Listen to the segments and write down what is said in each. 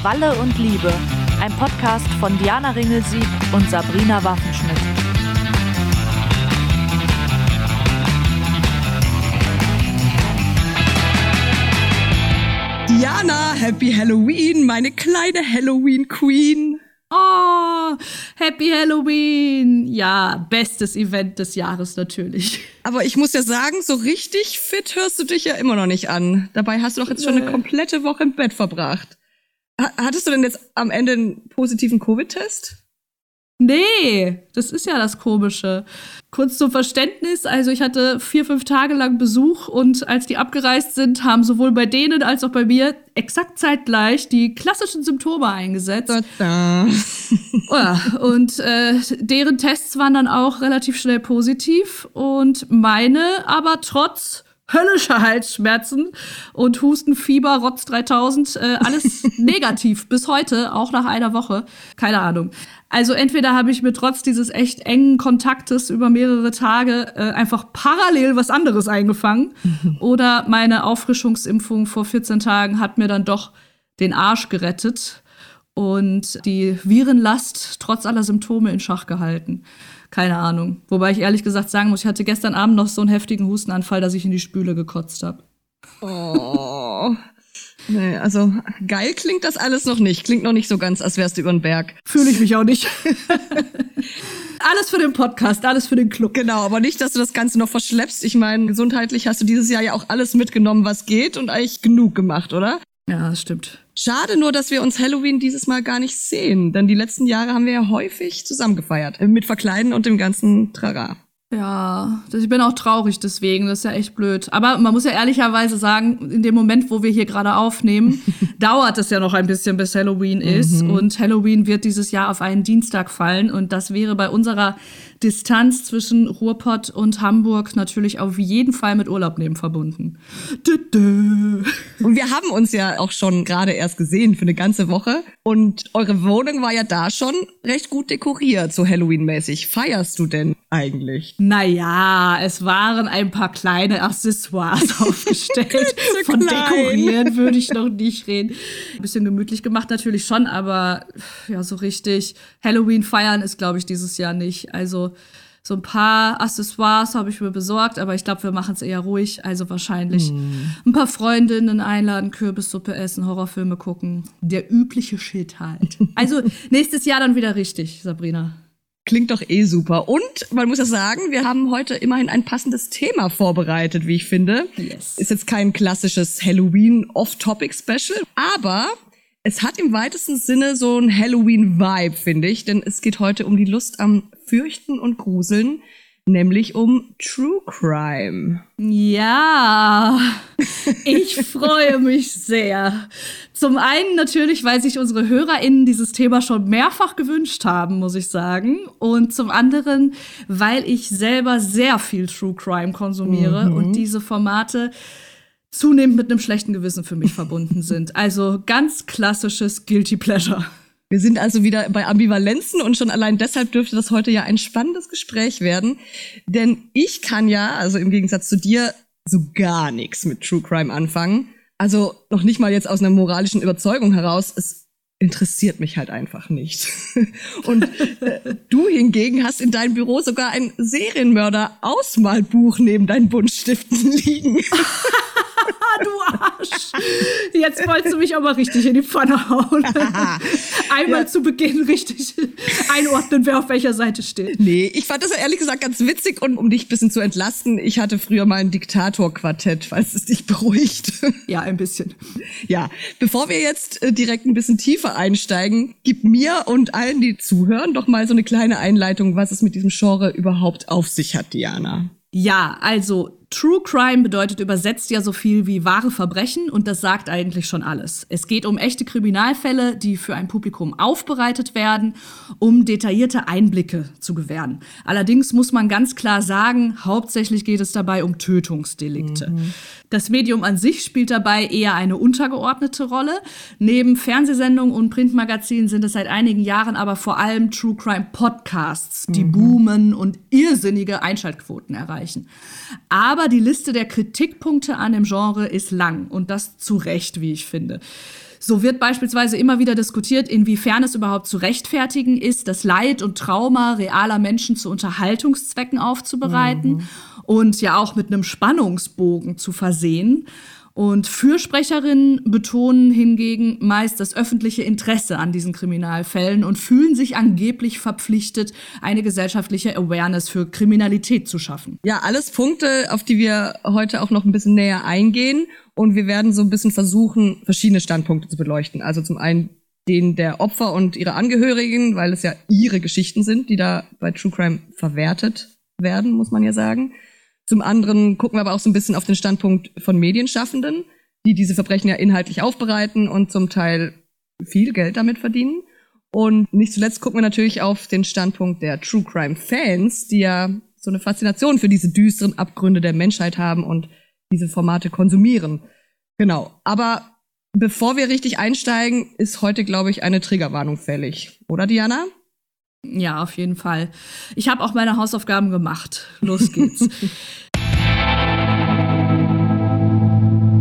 Krawalle und Liebe. Ein Podcast von Diana Ringelsieg und Sabrina Waffenschmidt. Diana, Happy Halloween, meine kleine Halloween Queen. Oh, Happy Halloween! Ja, bestes Event des Jahres natürlich. Aber ich muss ja sagen, so richtig fit hörst du dich ja immer noch nicht an. Dabei hast du doch jetzt schon eine komplette Woche im Bett verbracht. Hattest du denn jetzt am Ende einen positiven Covid-Test? Nee, das ist ja das Komische. Kurz zum Verständnis, also ich hatte vier, fünf Tage lang Besuch und als die abgereist sind, haben sowohl bei denen als auch bei mir exakt zeitgleich die klassischen Symptome eingesetzt. Da, und äh, deren Tests waren dann auch relativ schnell positiv und meine aber trotz höllische Halsschmerzen und Husten, Fieber, Rotz 3000, äh, alles negativ bis heute, auch nach einer Woche. Keine Ahnung. Also entweder habe ich mir trotz dieses echt engen Kontaktes über mehrere Tage äh, einfach parallel was anderes eingefangen oder meine Auffrischungsimpfung vor 14 Tagen hat mir dann doch den Arsch gerettet und die Virenlast trotz aller Symptome in Schach gehalten. Keine Ahnung. Wobei ich ehrlich gesagt sagen muss, ich hatte gestern Abend noch so einen heftigen Hustenanfall, dass ich in die Spüle gekotzt habe. Oh. Nee, also geil klingt das alles noch nicht. Klingt noch nicht so ganz, als wärst du über den Berg. Fühle ich mich auch nicht. alles für den Podcast, alles für den Club. Genau, aber nicht, dass du das Ganze noch verschleppst. Ich meine, gesundheitlich hast du dieses Jahr ja auch alles mitgenommen, was geht und eigentlich genug gemacht, oder? Ja, das stimmt. Schade nur, dass wir uns Halloween dieses Mal gar nicht sehen, denn die letzten Jahre haben wir ja häufig zusammen gefeiert. Mit Verkleiden und dem ganzen Trara. Ja, ich bin auch traurig deswegen, das ist ja echt blöd. Aber man muss ja ehrlicherweise sagen, in dem Moment, wo wir hier gerade aufnehmen, dauert es ja noch ein bisschen, bis Halloween ist. Mhm. Und Halloween wird dieses Jahr auf einen Dienstag fallen. Und das wäre bei unserer Distanz zwischen Ruhrpott und Hamburg natürlich auf jeden Fall mit Urlaub nehmen verbunden. Dö, dö. Und wir haben uns ja auch schon gerade erst gesehen für eine ganze Woche. Und eure Wohnung war ja da schon recht gut dekoriert, so Halloween-mäßig. Feierst du denn eigentlich? Naja, es waren ein paar kleine Accessoires aufgestellt. Von dekorieren würde ich noch nicht reden. Ein bisschen gemütlich gemacht natürlich schon, aber ja, so richtig Halloween feiern ist, glaube ich, dieses Jahr nicht. Also so ein paar Accessoires habe ich mir besorgt, aber ich glaube, wir machen es eher ruhig. Also wahrscheinlich mm. ein paar Freundinnen einladen, Kürbissuppe essen, Horrorfilme gucken. Der übliche Shit halt. also nächstes Jahr dann wieder richtig, Sabrina. Klingt doch eh super. Und man muss ja sagen, wir haben heute immerhin ein passendes Thema vorbereitet, wie ich finde. Yes. Ist jetzt kein klassisches Halloween Off-Topic-Special, aber es hat im weitesten Sinne so ein Halloween-Vibe, finde ich, denn es geht heute um die Lust am Fürchten und Gruseln, nämlich um True Crime. Ja, ich freue mich sehr. Zum einen natürlich, weil sich unsere HörerInnen dieses Thema schon mehrfach gewünscht haben, muss ich sagen. Und zum anderen, weil ich selber sehr viel True Crime konsumiere mhm. und diese Formate zunehmend mit einem schlechten Gewissen für mich verbunden sind. Also ganz klassisches Guilty Pleasure. Wir sind also wieder bei Ambivalenzen und schon allein deshalb dürfte das heute ja ein spannendes Gespräch werden. Denn ich kann ja, also im Gegensatz zu dir, so gar nichts mit True Crime anfangen. Also noch nicht mal jetzt aus einer moralischen Überzeugung heraus. Es interessiert mich halt einfach nicht. Und äh, du hingegen hast in deinem Büro sogar ein Serienmörder-Ausmalbuch neben deinen Buntstiften liegen. du Arsch. Jetzt wolltest du mich aber richtig in die Pfanne hauen. Einmal ja. zu Beginn richtig einordnen, wer auf welcher Seite steht. Nee, ich fand das ehrlich gesagt ganz witzig und um dich ein bisschen zu entlasten, ich hatte früher mal ein Diktator-Quartett, falls es dich beruhigt. Ja, ein bisschen. Ja, bevor wir jetzt äh, direkt ein bisschen tiefer einsteigen, gib mir und allen, die zuhören, doch mal so eine kleine Einleitung, was es mit diesem Genre überhaupt auf sich hat, Diana. Ja, also True Crime bedeutet übersetzt ja so viel wie wahre Verbrechen und das sagt eigentlich schon alles. Es geht um echte Kriminalfälle, die für ein Publikum aufbereitet werden, um detaillierte Einblicke zu gewähren. Allerdings muss man ganz klar sagen, hauptsächlich geht es dabei um Tötungsdelikte. Mhm. Das Medium an sich spielt dabei eher eine untergeordnete Rolle. Neben Fernsehsendungen und Printmagazinen sind es seit einigen Jahren aber vor allem True Crime Podcasts, die mhm. boomen und irrsinnige Einschaltquoten erreichen. Aber die Liste der Kritikpunkte an dem Genre ist lang und das zu Recht, wie ich finde. So wird beispielsweise immer wieder diskutiert, inwiefern es überhaupt zu rechtfertigen ist, das Leid und Trauma realer Menschen zu Unterhaltungszwecken aufzubereiten mhm. und ja auch mit einem Spannungsbogen zu versehen. Und Fürsprecherinnen betonen hingegen meist das öffentliche Interesse an diesen Kriminalfällen und fühlen sich angeblich verpflichtet, eine gesellschaftliche Awareness für Kriminalität zu schaffen. Ja, alles Punkte, auf die wir heute auch noch ein bisschen näher eingehen. Und wir werden so ein bisschen versuchen, verschiedene Standpunkte zu beleuchten. Also zum einen den der Opfer und ihre Angehörigen, weil es ja ihre Geschichten sind, die da bei True Crime verwertet werden, muss man ja sagen. Zum anderen gucken wir aber auch so ein bisschen auf den Standpunkt von Medienschaffenden, die diese Verbrechen ja inhaltlich aufbereiten und zum Teil viel Geld damit verdienen. Und nicht zuletzt gucken wir natürlich auf den Standpunkt der True Crime Fans, die ja so eine Faszination für diese düsteren Abgründe der Menschheit haben und diese Formate konsumieren. Genau. Aber bevor wir richtig einsteigen, ist heute, glaube ich, eine Triggerwarnung fällig. Oder, Diana? Ja, auf jeden Fall. Ich habe auch meine Hausaufgaben gemacht. Los geht's.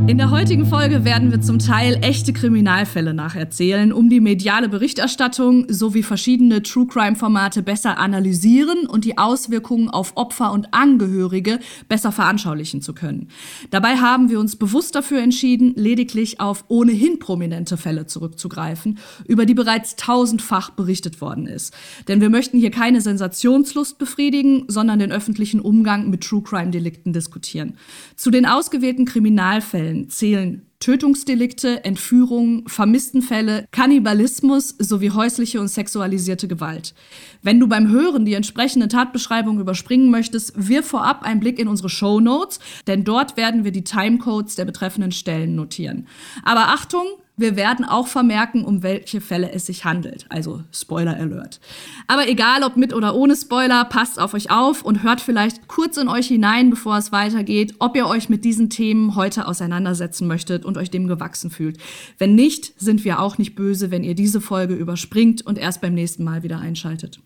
In der heutigen Folge werden wir zum Teil echte Kriminalfälle nacherzählen, um die mediale Berichterstattung sowie verschiedene True Crime Formate besser analysieren und die Auswirkungen auf Opfer und Angehörige besser veranschaulichen zu können. Dabei haben wir uns bewusst dafür entschieden, lediglich auf ohnehin prominente Fälle zurückzugreifen, über die bereits tausendfach berichtet worden ist. Denn wir möchten hier keine Sensationslust befriedigen, sondern den öffentlichen Umgang mit True Crime Delikten diskutieren. Zu den ausgewählten Kriminalfällen zählen Tötungsdelikte, Entführungen, Vermisstenfälle, Kannibalismus sowie häusliche und sexualisierte Gewalt. Wenn du beim Hören die entsprechende Tatbeschreibung überspringen möchtest, wirf vorab einen Blick in unsere Show Notes, denn dort werden wir die Timecodes der betreffenden Stellen notieren. Aber Achtung, wir werden auch vermerken, um welche Fälle es sich handelt. Also Spoiler Alert. Aber egal ob mit oder ohne Spoiler, passt auf euch auf und hört vielleicht kurz in euch hinein, bevor es weitergeht, ob ihr euch mit diesen Themen heute auseinandersetzen möchtet und euch dem gewachsen fühlt. Wenn nicht, sind wir auch nicht böse, wenn ihr diese Folge überspringt und erst beim nächsten Mal wieder einschaltet.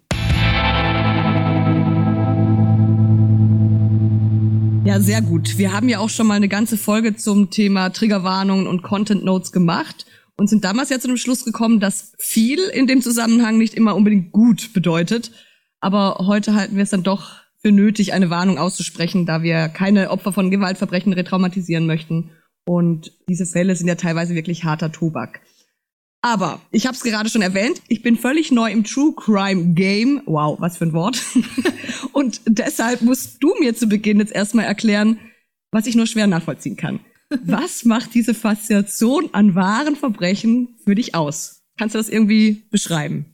Ja, sehr gut. Wir haben ja auch schon mal eine ganze Folge zum Thema Triggerwarnungen und Content Notes gemacht und sind damals ja zu dem Schluss gekommen, dass viel in dem Zusammenhang nicht immer unbedingt gut bedeutet. Aber heute halten wir es dann doch für nötig, eine Warnung auszusprechen, da wir keine Opfer von Gewaltverbrechen retraumatisieren möchten. Und diese Fälle sind ja teilweise wirklich harter Tobak. Aber ich habe es gerade schon erwähnt, ich bin völlig neu im True Crime Game. Wow, was für ein Wort. Und deshalb musst du mir zu Beginn jetzt erstmal erklären, was ich nur schwer nachvollziehen kann. Was macht diese Faszination an wahren Verbrechen für dich aus? Kannst du das irgendwie beschreiben?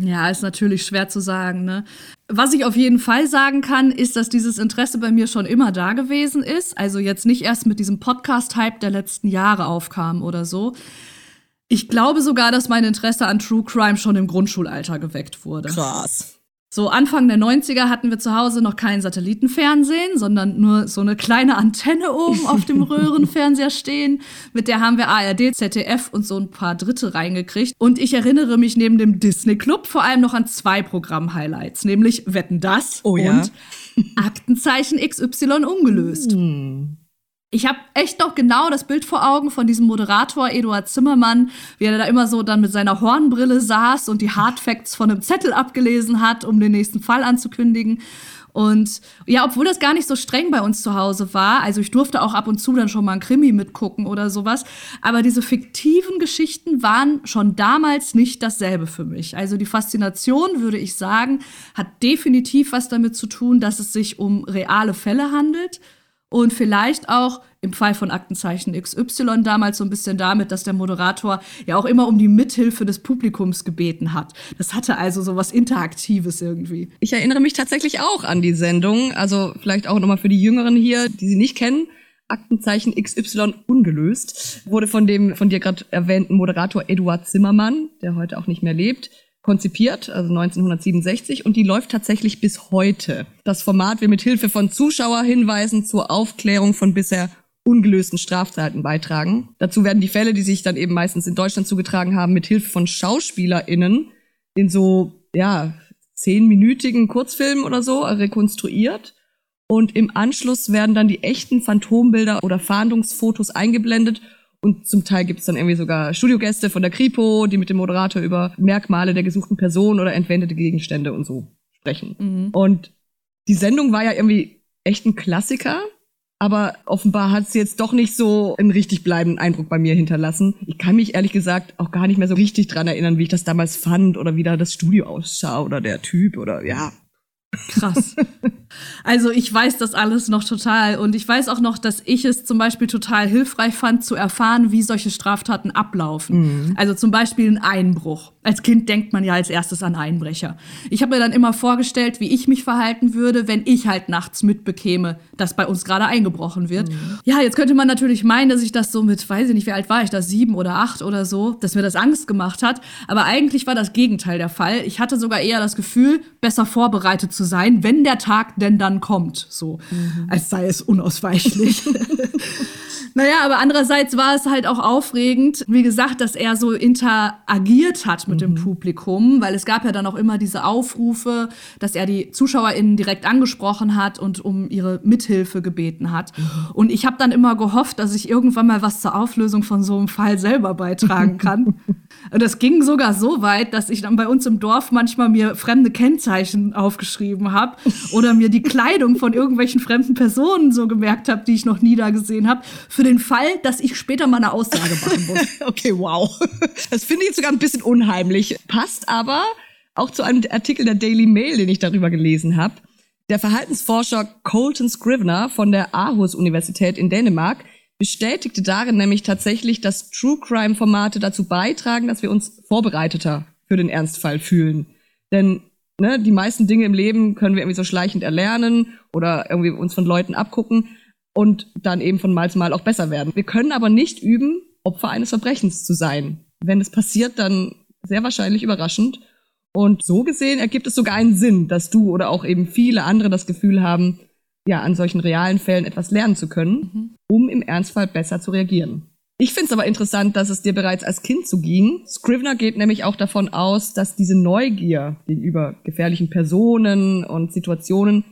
Ja, ist natürlich schwer zu sagen. Ne? Was ich auf jeden Fall sagen kann, ist, dass dieses Interesse bei mir schon immer da gewesen ist. Also jetzt nicht erst mit diesem Podcast-Hype der letzten Jahre aufkam oder so. Ich glaube sogar, dass mein Interesse an True Crime schon im Grundschulalter geweckt wurde. Krass. So Anfang der 90er hatten wir zu Hause noch kein Satellitenfernsehen, sondern nur so eine kleine Antenne oben auf dem Röhrenfernseher stehen. Mit der haben wir ARD, ZDF und so ein paar Dritte reingekriegt. Und ich erinnere mich neben dem Disney Club vor allem noch an zwei Programm-Highlights, nämlich Wetten das oh, ja? und Aktenzeichen XY ungelöst. Hm. Ich habe echt noch genau das Bild vor Augen von diesem Moderator Eduard Zimmermann, wie er da immer so dann mit seiner Hornbrille saß und die Hardfacts von einem Zettel abgelesen hat, um den nächsten Fall anzukündigen. Und ja, obwohl das gar nicht so streng bei uns zu Hause war, also ich durfte auch ab und zu dann schon mal ein Krimi mitgucken oder sowas, aber diese fiktiven Geschichten waren schon damals nicht dasselbe für mich. Also die Faszination, würde ich sagen, hat definitiv was damit zu tun, dass es sich um reale Fälle handelt und vielleicht auch im Fall von Aktenzeichen XY damals so ein bisschen damit, dass der Moderator ja auch immer um die Mithilfe des Publikums gebeten hat. Das hatte also so was Interaktives irgendwie. Ich erinnere mich tatsächlich auch an die Sendung, also vielleicht auch nochmal für die Jüngeren hier, die sie nicht kennen. Aktenzeichen XY ungelöst wurde von dem von dir gerade erwähnten Moderator Eduard Zimmermann, der heute auch nicht mehr lebt, konzipiert, also 1967, und die läuft tatsächlich bis heute. Das Format will mit Hilfe von Zuschauerhinweisen zur Aufklärung von bisher ungelösten Straftaten beitragen. Dazu werden die Fälle, die sich dann eben meistens in Deutschland zugetragen haben, mit Hilfe von SchauspielerInnen in so, ja, zehnminütigen Kurzfilmen oder so rekonstruiert. Und im Anschluss werden dann die echten Phantombilder oder Fahndungsfotos eingeblendet Und zum Teil gibt es dann irgendwie sogar Studiogäste von der Kripo, die mit dem Moderator über Merkmale der gesuchten Person oder entwendete Gegenstände und so sprechen. Mhm. Und die Sendung war ja irgendwie echt ein Klassiker. Aber offenbar hat sie jetzt doch nicht so einen richtig bleibenden Eindruck bei mir hinterlassen. Ich kann mich ehrlich gesagt auch gar nicht mehr so richtig dran erinnern, wie ich das damals fand oder wie da das Studio aussah oder der Typ oder ja, Krass. Also ich weiß das alles noch total und ich weiß auch noch, dass ich es zum Beispiel total hilfreich fand, zu erfahren, wie solche Straftaten ablaufen. Mhm. Also zum Beispiel ein Einbruch. Als Kind denkt man ja als erstes an Einbrecher. Ich habe mir dann immer vorgestellt, wie ich mich verhalten würde, wenn ich halt nachts mitbekäme, dass bei uns gerade eingebrochen wird. Mhm. Ja, jetzt könnte man natürlich meinen, dass ich das so mit, weiß ich nicht, wie alt war ich da, sieben oder acht oder so, dass mir das Angst gemacht hat. Aber eigentlich war das Gegenteil der Fall. Ich hatte sogar eher das Gefühl, besser vorbereitet zu sein, wenn der Tag denn dann kommt. So, mhm. als sei es unausweichlich. Naja, aber andererseits war es halt auch aufregend, wie gesagt, dass er so interagiert hat mit mhm. dem Publikum, weil es gab ja dann auch immer diese Aufrufe, dass er die ZuschauerInnen direkt angesprochen hat und um ihre Mithilfe gebeten hat. Mhm. Und ich habe dann immer gehofft, dass ich irgendwann mal was zur Auflösung von so einem Fall selber beitragen kann. und das ging sogar so weit, dass ich dann bei uns im Dorf manchmal mir fremde Kennzeichen aufgeschrieben habe oder mir die Kleidung von irgendwelchen fremden Personen so gemerkt habe, die ich noch nie da gesehen habe, für den Fall, dass ich später mal eine Aussage machen muss. okay, wow. Das finde ich jetzt sogar ein bisschen unheimlich. Passt aber auch zu einem Artikel der Daily Mail, den ich darüber gelesen habe. Der Verhaltensforscher Colton Scrivener von der Aarhus-Universität in Dänemark bestätigte darin nämlich tatsächlich, dass True Crime-Formate dazu beitragen, dass wir uns vorbereiteter für den Ernstfall fühlen. Denn ne, die meisten Dinge im Leben können wir irgendwie so schleichend erlernen oder irgendwie uns von Leuten abgucken und dann eben von Mal zu Mal auch besser werden. Wir können aber nicht üben, Opfer eines Verbrechens zu sein. Wenn es passiert, dann sehr wahrscheinlich überraschend. Und so gesehen ergibt es sogar einen Sinn, dass du oder auch eben viele andere das Gefühl haben, ja, an solchen realen Fällen etwas lernen zu können, mhm. um im Ernstfall besser zu reagieren. Ich finde es aber interessant, dass es dir bereits als Kind so ging. Scrivener geht nämlich auch davon aus, dass diese Neugier gegenüber gefährlichen Personen und Situationen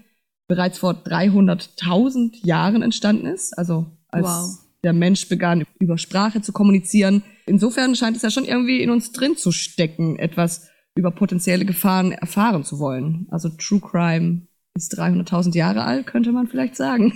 bereits vor 300.000 Jahren entstanden ist, also als wow. der Mensch begann, über Sprache zu kommunizieren. Insofern scheint es ja schon irgendwie in uns drin zu stecken, etwas über potenzielle Gefahren erfahren zu wollen. Also True Crime ist 300.000 Jahre alt, könnte man vielleicht sagen.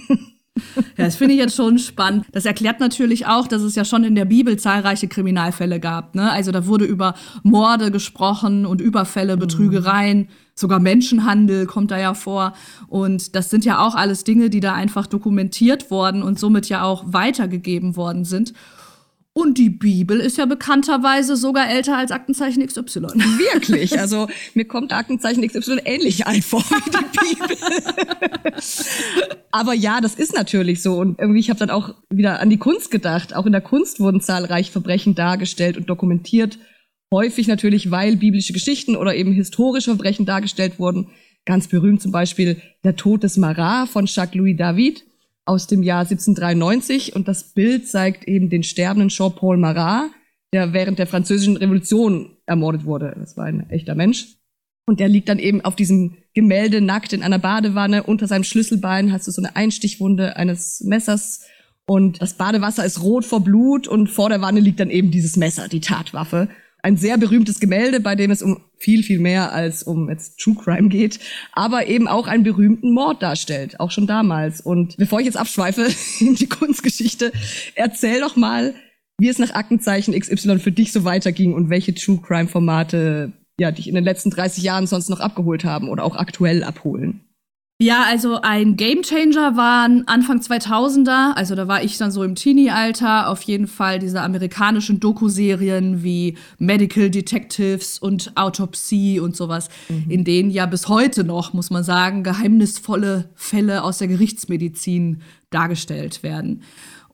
Ja, das finde ich jetzt schon spannend. Das erklärt natürlich auch, dass es ja schon in der Bibel zahlreiche Kriminalfälle gab. Ne? Also da wurde über Morde gesprochen und Überfälle, Betrügereien, mhm. Sogar Menschenhandel kommt da ja vor. Und das sind ja auch alles Dinge, die da einfach dokumentiert worden und somit ja auch weitergegeben worden sind. Und die Bibel ist ja bekannterweise sogar älter als Aktenzeichen XY. Wirklich? Also mir kommt Aktenzeichen XY ähnlich ein vor wie die Bibel. Aber ja, das ist natürlich so. Und irgendwie, ich habe dann auch wieder an die Kunst gedacht. Auch in der Kunst wurden zahlreiche Verbrechen dargestellt und dokumentiert. Häufig natürlich, weil biblische Geschichten oder eben historische Verbrechen dargestellt wurden. Ganz berühmt zum Beispiel der Tod des Marat von Jacques-Louis David aus dem Jahr 1793 und das Bild zeigt eben den sterbenden Jean-Paul Marat, der während der französischen Revolution ermordet wurde. Das war ein echter Mensch. Und der liegt dann eben auf diesem Gemälde nackt in einer Badewanne. Unter seinem Schlüsselbein hast du so eine Einstichwunde eines Messers. Und das Badewasser ist rot vor Blut und vor der Wanne liegt dann eben dieses Messer, die Tatwaffe ein sehr berühmtes Gemälde, bei dem es um viel, viel mehr als um jetzt True Crime geht, aber eben auch einen berühmten Mord darstellt, auch schon damals. Und bevor ich jetzt abschweife in die Kunstgeschichte, erzähl doch mal, wie es nach Aktenzeichen XY für dich so weiterging und welche True Crime Formate ja dich in den letzten 30 Jahren sonst noch abgeholt haben oder auch aktuell abholen. Ja, also ein Gamechanger waren Anfang 2000er, also da war ich dann so im Teenie-Alter, auf jeden Fall diese amerikanischen Doku-Serien wie Medical Detectives und Autopsie und sowas, mhm. in denen ja bis heute noch, muss man sagen, geheimnisvolle Fälle aus der Gerichtsmedizin dargestellt werden.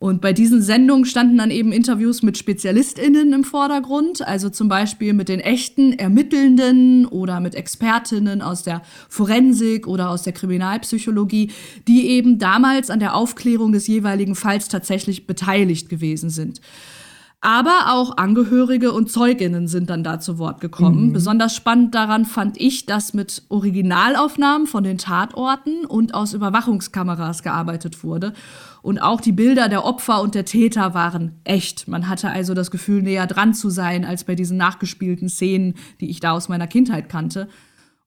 Und bei diesen Sendungen standen dann eben Interviews mit SpezialistInnen im Vordergrund, also zum Beispiel mit den echten Ermittelnden oder mit Expertinnen aus der Forensik oder aus der Kriminalpsychologie, die eben damals an der Aufklärung des jeweiligen Falls tatsächlich beteiligt gewesen sind. Aber auch Angehörige und Zeuginnen sind dann da zu Wort gekommen. Mhm. Besonders spannend daran fand ich, dass mit Originalaufnahmen von den Tatorten und aus Überwachungskameras gearbeitet wurde. Und auch die Bilder der Opfer und der Täter waren echt. Man hatte also das Gefühl, näher dran zu sein als bei diesen nachgespielten Szenen, die ich da aus meiner Kindheit kannte.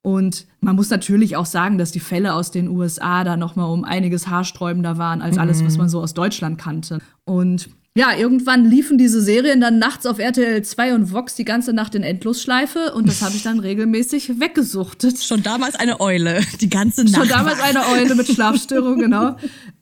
Und man muss natürlich auch sagen, dass die Fälle aus den USA da noch mal um einiges haarsträubender waren als alles, was mhm. man so aus Deutschland kannte. Und ja, irgendwann liefen diese Serien dann nachts auf RTL 2 und Vox die ganze Nacht in Endlosschleife und das habe ich dann regelmäßig weggesuchtet. Schon damals eine Eule, die ganze Nacht. Schon damals eine Eule mit Schlafstörung, genau.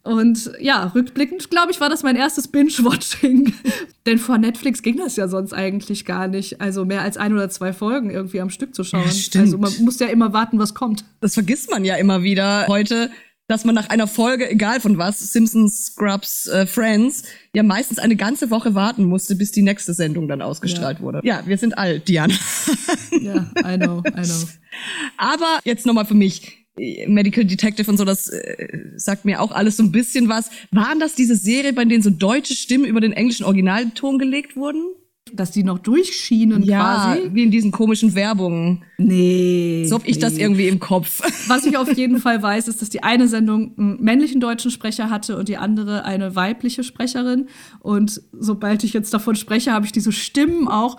Und ja, rückblickend, glaube ich, war das mein erstes Binge-Watching. Denn vor Netflix ging das ja sonst eigentlich gar nicht. Also mehr als ein oder zwei Folgen irgendwie am Stück zu schauen. Ja, stimmt. Also man muss ja immer warten, was kommt. Das vergisst man ja immer wieder heute dass man nach einer Folge, egal von was, Simpsons, Scrubs, äh, Friends, ja meistens eine ganze Woche warten musste, bis die nächste Sendung dann ausgestrahlt ja. wurde. Ja, wir sind alt, Diana. ja, I know, I know. Aber jetzt nochmal für mich. Medical Detective und so, das äh, sagt mir auch alles so ein bisschen was. Waren das diese Serie, bei denen so deutsche Stimmen über den englischen Originalton gelegt wurden? Dass die noch durchschienen ja, quasi. wie in diesen komischen Werbungen. Nee. So hab ich nee. das irgendwie im Kopf. Was ich auf jeden Fall weiß, ist, dass die eine Sendung einen männlichen deutschen Sprecher hatte und die andere eine weibliche Sprecherin. Und sobald ich jetzt davon spreche, habe ich diese Stimmen auch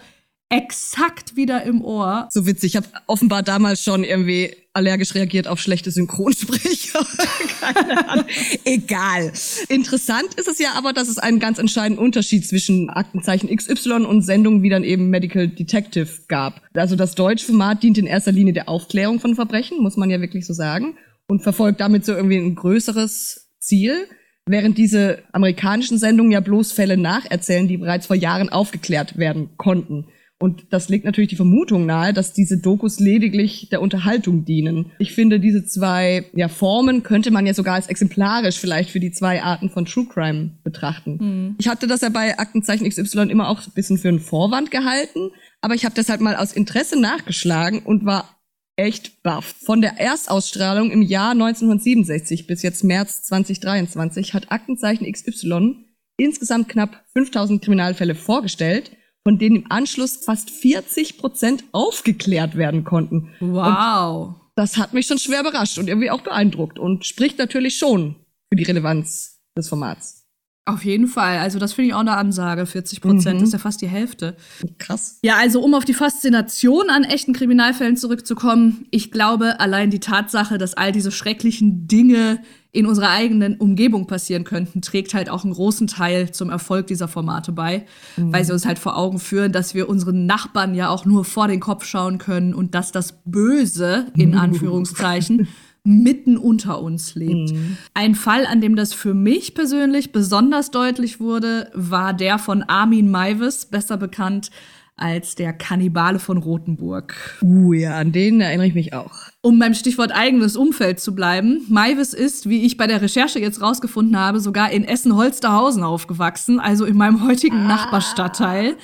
exakt wieder im Ohr. So witzig. Ich habe offenbar damals schon irgendwie allergisch reagiert auf schlechte Synchronsprecher. Keine Ahnung. Egal. Interessant ist es ja aber, dass es einen ganz entscheidenden Unterschied zwischen Aktenzeichen XY und Sendungen wie dann eben Medical Detective gab. Also das deutsche Format dient in erster Linie der Aufklärung von Verbrechen, muss man ja wirklich so sagen, und verfolgt damit so irgendwie ein größeres Ziel. Während diese amerikanischen Sendungen ja bloß Fälle nacherzählen, die bereits vor Jahren aufgeklärt werden konnten. Und das legt natürlich die Vermutung nahe, dass diese Dokus lediglich der Unterhaltung dienen. Ich finde, diese zwei ja, Formen könnte man ja sogar als exemplarisch vielleicht für die zwei Arten von True Crime betrachten. Mhm. Ich hatte das ja bei Aktenzeichen XY immer auch ein bisschen für einen Vorwand gehalten, aber ich habe deshalb mal aus Interesse nachgeschlagen und war echt baff. Von der Erstausstrahlung im Jahr 1967 bis jetzt März 2023 hat Aktenzeichen XY insgesamt knapp 5000 Kriminalfälle vorgestellt von denen im Anschluss fast 40 Prozent aufgeklärt werden konnten. Wow. Und das hat mich schon schwer überrascht und irgendwie auch beeindruckt und spricht natürlich schon für die Relevanz des Formats. Auf jeden Fall. Also das finde ich auch eine Ansage. 40 Prozent mhm. ist ja fast die Hälfte. Krass. Ja, also um auf die Faszination an echten Kriminalfällen zurückzukommen. Ich glaube, allein die Tatsache, dass all diese schrecklichen Dinge in unserer eigenen Umgebung passieren könnten, trägt halt auch einen großen Teil zum Erfolg dieser Formate bei, mhm. weil sie uns halt vor Augen führen, dass wir unseren Nachbarn ja auch nur vor den Kopf schauen können und dass das Böse, in Anführungszeichen, mitten unter uns lebt. Mhm. Ein Fall, an dem das für mich persönlich besonders deutlich wurde, war der von Armin Maivis, besser bekannt als der Kannibale von Rothenburg. Uh, ja, an den erinnere ich mich auch. Um beim Stichwort eigenes Umfeld zu bleiben, Maivis ist, wie ich bei der Recherche jetzt rausgefunden habe, sogar in Essen-Holsterhausen aufgewachsen, also in meinem heutigen ah. Nachbarstadtteil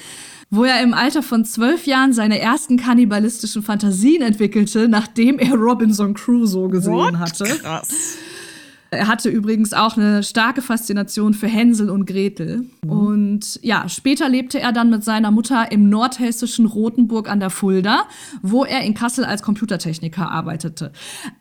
wo er im Alter von zwölf Jahren seine ersten kannibalistischen Fantasien entwickelte, nachdem er Robinson Crusoe gesehen What? hatte. Krass. Er hatte übrigens auch eine starke Faszination für Hänsel und Gretel. Mhm. Und ja, später lebte er dann mit seiner Mutter im nordhessischen Rothenburg an der Fulda, wo er in Kassel als Computertechniker arbeitete.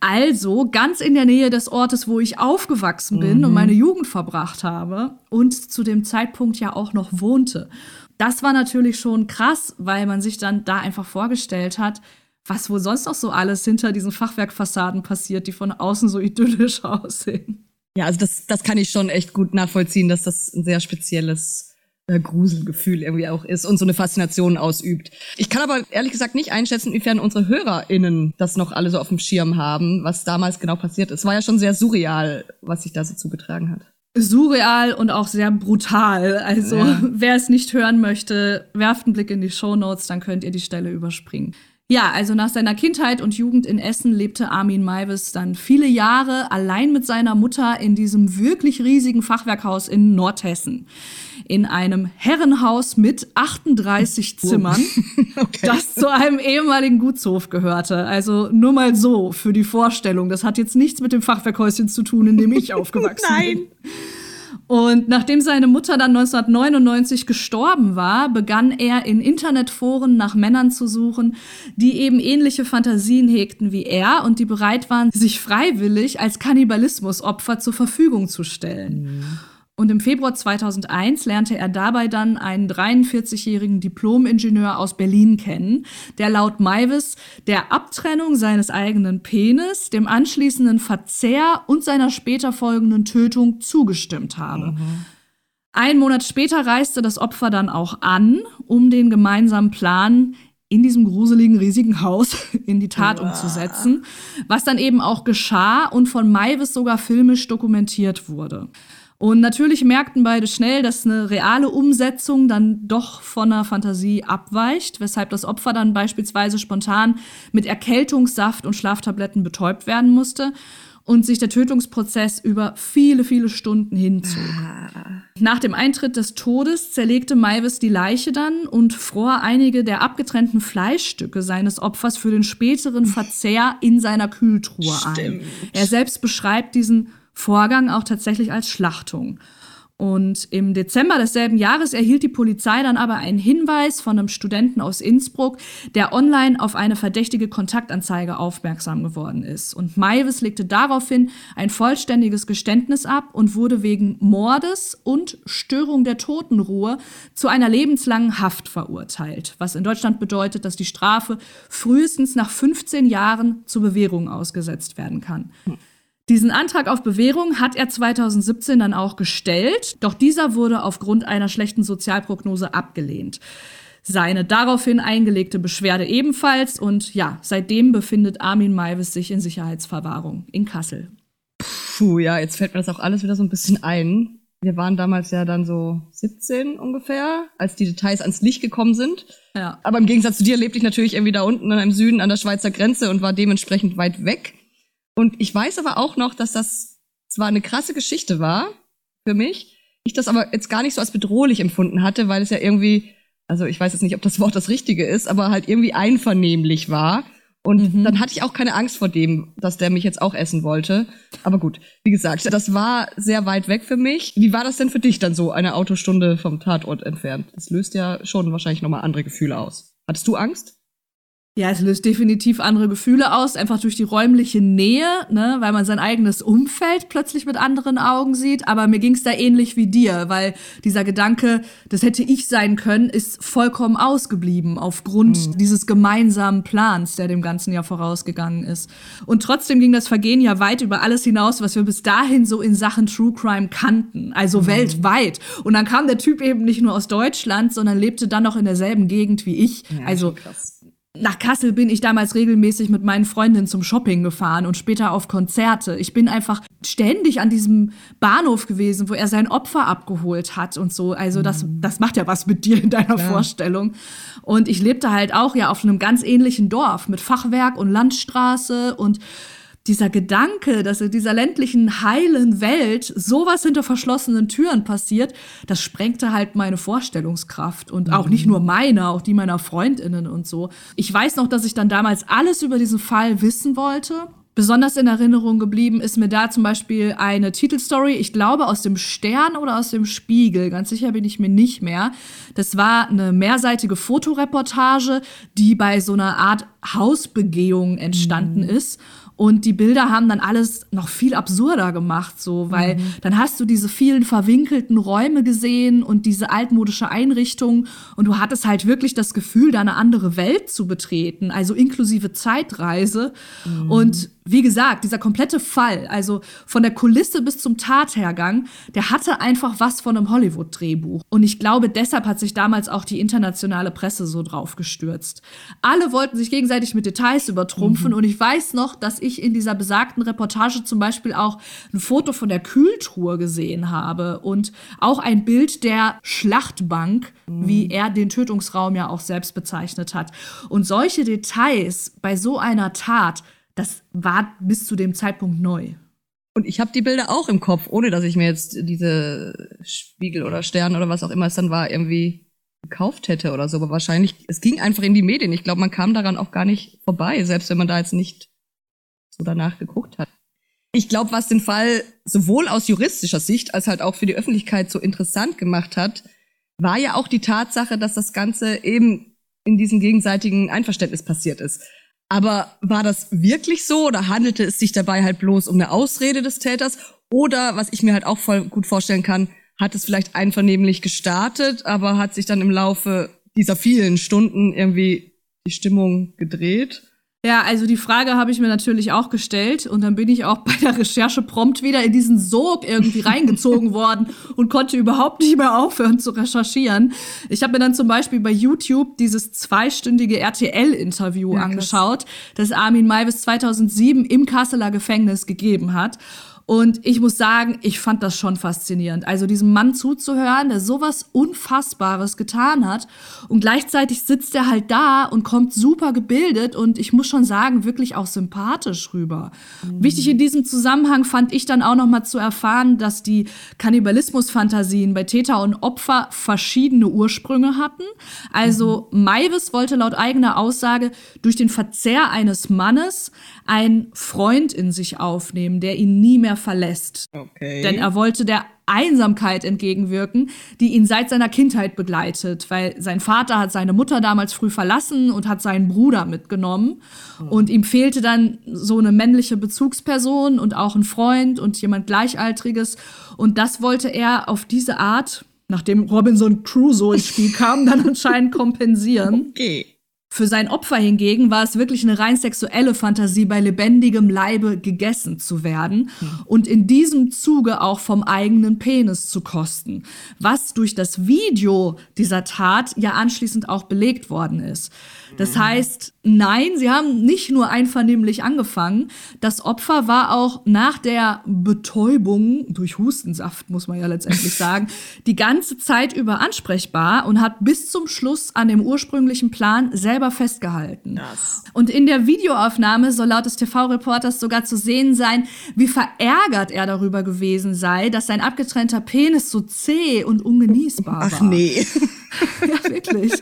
Also ganz in der Nähe des Ortes, wo ich aufgewachsen bin mhm. und meine Jugend verbracht habe und zu dem Zeitpunkt ja auch noch wohnte. Das war natürlich schon krass, weil man sich dann da einfach vorgestellt hat, was wohl sonst noch so alles hinter diesen Fachwerkfassaden passiert, die von außen so idyllisch aussehen. Ja, also das, das kann ich schon echt gut nachvollziehen, dass das ein sehr spezielles äh, Gruselgefühl irgendwie auch ist und so eine Faszination ausübt. Ich kann aber ehrlich gesagt nicht einschätzen, inwiefern unsere HörerInnen das noch alle so auf dem Schirm haben, was damals genau passiert ist. War ja schon sehr surreal, was sich da so zugetragen hat surreal und auch sehr brutal. Also, ja. wer es nicht hören möchte, werft einen Blick in die Show Notes, dann könnt ihr die Stelle überspringen. Ja, also nach seiner Kindheit und Jugend in Essen lebte Armin Maivis dann viele Jahre allein mit seiner Mutter in diesem wirklich riesigen Fachwerkhaus in Nordhessen. In einem Herrenhaus mit 38 Zimmern, okay. das zu einem ehemaligen Gutshof gehörte. Also nur mal so für die Vorstellung. Das hat jetzt nichts mit dem Fachwerkhäuschen zu tun, in dem ich aufgewachsen Nein. bin. Und nachdem seine Mutter dann 1999 gestorben war, begann er in Internetforen nach Männern zu suchen, die eben ähnliche Fantasien hegten wie er und die bereit waren, sich freiwillig als Kannibalismusopfer zur Verfügung zu stellen. Mhm. Und im Februar 2001 lernte er dabei dann einen 43-jährigen Diplom-Ingenieur aus Berlin kennen, der laut Maivis der Abtrennung seines eigenen Penis, dem anschließenden Verzehr und seiner später folgenden Tötung zugestimmt habe. Mhm. Ein Monat später reiste das Opfer dann auch an, um den gemeinsamen Plan in diesem gruseligen, riesigen Haus in die Tat umzusetzen, was dann eben auch geschah und von Maivis sogar filmisch dokumentiert wurde. Und natürlich merkten beide schnell, dass eine reale Umsetzung dann doch von einer Fantasie abweicht, weshalb das Opfer dann beispielsweise spontan mit Erkältungssaft und Schlaftabletten betäubt werden musste und sich der Tötungsprozess über viele, viele Stunden hinzog. Ah. Nach dem Eintritt des Todes zerlegte Maivis die Leiche dann und fror einige der abgetrennten Fleischstücke seines Opfers für den späteren Verzehr in seiner Kühltruhe Stimmt. ein. Er selbst beschreibt diesen Vorgang auch tatsächlich als Schlachtung. Und im Dezember desselben Jahres erhielt die Polizei dann aber einen Hinweis von einem Studenten aus Innsbruck, der online auf eine verdächtige Kontaktanzeige aufmerksam geworden ist. Und Maivis legte daraufhin ein vollständiges Geständnis ab und wurde wegen Mordes und Störung der Totenruhe zu einer lebenslangen Haft verurteilt. Was in Deutschland bedeutet, dass die Strafe frühestens nach 15 Jahren zur Bewährung ausgesetzt werden kann. Diesen Antrag auf Bewährung hat er 2017 dann auch gestellt, doch dieser wurde aufgrund einer schlechten Sozialprognose abgelehnt. Seine daraufhin eingelegte Beschwerde ebenfalls und ja, seitdem befindet Armin Maivis sich in Sicherheitsverwahrung in Kassel. Puh, ja, jetzt fällt mir das auch alles wieder so ein bisschen ein. Wir waren damals ja dann so 17 ungefähr, als die Details ans Licht gekommen sind. Ja. Aber im Gegensatz zu dir lebte ich natürlich irgendwie da unten im Süden an der Schweizer Grenze und war dementsprechend weit weg. Und ich weiß aber auch noch, dass das zwar eine krasse Geschichte war für mich, ich das aber jetzt gar nicht so als bedrohlich empfunden hatte, weil es ja irgendwie, also ich weiß jetzt nicht, ob das Wort das Richtige ist, aber halt irgendwie einvernehmlich war. Und mhm. dann hatte ich auch keine Angst vor dem, dass der mich jetzt auch essen wollte. Aber gut, wie gesagt, das war sehr weit weg für mich. Wie war das denn für dich dann so, eine Autostunde vom Tatort entfernt? Das löst ja schon wahrscheinlich nochmal andere Gefühle aus. Hattest du Angst? Ja, es löst definitiv andere Gefühle aus, einfach durch die räumliche Nähe, ne, weil man sein eigenes Umfeld plötzlich mit anderen Augen sieht. Aber mir ging es da ähnlich wie dir, weil dieser Gedanke, das hätte ich sein können, ist vollkommen ausgeblieben aufgrund mhm. dieses gemeinsamen Plans, der dem ganzen Jahr vorausgegangen ist. Und trotzdem ging das Vergehen ja weit über alles hinaus, was wir bis dahin so in Sachen True Crime kannten, also mhm. weltweit. Und dann kam der Typ eben nicht nur aus Deutschland, sondern lebte dann noch in derselben Gegend wie ich. Ja, also krass nach Kassel bin ich damals regelmäßig mit meinen Freundinnen zum Shopping gefahren und später auf Konzerte. Ich bin einfach ständig an diesem Bahnhof gewesen, wo er sein Opfer abgeholt hat und so. Also das, mhm. das macht ja was mit dir in deiner Klar. Vorstellung. Und ich lebte halt auch ja auf einem ganz ähnlichen Dorf mit Fachwerk und Landstraße und dieser Gedanke, dass in dieser ländlichen, heilen Welt sowas hinter verschlossenen Türen passiert, das sprengte halt meine Vorstellungskraft und auch nicht mhm. nur meine, auch die meiner Freundinnen und so. Ich weiß noch, dass ich dann damals alles über diesen Fall wissen wollte. Besonders in Erinnerung geblieben ist mir da zum Beispiel eine Titelstory, ich glaube aus dem Stern oder aus dem Spiegel, ganz sicher bin ich mir nicht mehr. Das war eine mehrseitige Fotoreportage, die bei so einer Art Hausbegehung entstanden mhm. ist. Und die Bilder haben dann alles noch viel absurder gemacht, so, weil mhm. dann hast du diese vielen verwinkelten Räume gesehen und diese altmodische Einrichtung und du hattest halt wirklich das Gefühl, da eine andere Welt zu betreten, also inklusive Zeitreise. Mhm. Und wie gesagt, dieser komplette Fall, also von der Kulisse bis zum Tathergang, der hatte einfach was von einem Hollywood-Drehbuch. Und ich glaube, deshalb hat sich damals auch die internationale Presse so drauf gestürzt. Alle wollten sich gegenseitig mit Details übertrumpfen mhm. und ich weiß noch, dass ich in dieser besagten Reportage zum Beispiel auch ein Foto von der Kühltruhe gesehen habe und auch ein Bild der Schlachtbank, mhm. wie er den Tötungsraum ja auch selbst bezeichnet hat. Und solche Details bei so einer Tat, das war bis zu dem Zeitpunkt neu. Und ich habe die Bilder auch im Kopf, ohne dass ich mir jetzt diese Spiegel oder Stern oder was auch immer es dann war, irgendwie gekauft hätte oder so. Aber wahrscheinlich, es ging einfach in die Medien. Ich glaube, man kam daran auch gar nicht vorbei, selbst wenn man da jetzt nicht so danach geguckt hat. Ich glaube, was den Fall sowohl aus juristischer Sicht als halt auch für die Öffentlichkeit so interessant gemacht hat, war ja auch die Tatsache, dass das Ganze eben in diesem gegenseitigen Einverständnis passiert ist. Aber war das wirklich so oder handelte es sich dabei halt bloß um eine Ausrede des Täters? Oder, was ich mir halt auch voll gut vorstellen kann, hat es vielleicht einvernehmlich gestartet, aber hat sich dann im Laufe dieser vielen Stunden irgendwie die Stimmung gedreht? Ja, also die Frage habe ich mir natürlich auch gestellt und dann bin ich auch bei der Recherche prompt wieder in diesen Sog irgendwie reingezogen worden und konnte überhaupt nicht mehr aufhören zu recherchieren. Ich habe mir dann zum Beispiel bei YouTube dieses zweistündige RTL-Interview ja, angeschaut, das Armin Maivis 2007 im Kasseler Gefängnis gegeben hat. Und ich muss sagen, ich fand das schon faszinierend. Also diesem Mann zuzuhören, der sowas Unfassbares getan hat. Und gleichzeitig sitzt er halt da und kommt super gebildet und ich muss schon sagen, wirklich auch sympathisch rüber. Mhm. Wichtig in diesem Zusammenhang fand ich dann auch noch mal zu erfahren, dass die Kannibalismusfantasien bei Täter und Opfer verschiedene Ursprünge hatten. Also mhm. Maivis wollte laut eigener Aussage durch den Verzehr eines Mannes einen Freund in sich aufnehmen, der ihn nie mehr verlässt. Okay. Denn er wollte der Einsamkeit entgegenwirken, die ihn seit seiner Kindheit begleitet, weil sein Vater hat seine Mutter damals früh verlassen und hat seinen Bruder mitgenommen mhm. und ihm fehlte dann so eine männliche Bezugsperson und auch ein Freund und jemand gleichaltriges und das wollte er auf diese Art, nachdem Robinson Crusoe ins Spiel kam, dann anscheinend kompensieren. Okay. Für sein Opfer hingegen war es wirklich eine rein sexuelle Fantasie, bei lebendigem Leibe gegessen zu werden mhm. und in diesem Zuge auch vom eigenen Penis zu kosten, was durch das Video dieser Tat ja anschließend auch belegt worden ist. Das mhm. heißt, nein, sie haben nicht nur einvernehmlich angefangen. Das Opfer war auch nach der Betäubung durch Hustensaft, muss man ja letztendlich sagen, die ganze Zeit über ansprechbar und hat bis zum Schluss an dem ursprünglichen Plan selber festgehalten. Das. Und in der Videoaufnahme soll laut des TV-Reporters sogar zu sehen sein, wie verärgert er darüber gewesen sei, dass sein abgetrennter Penis so zäh und ungenießbar war. Ach nee. ja, wirklich.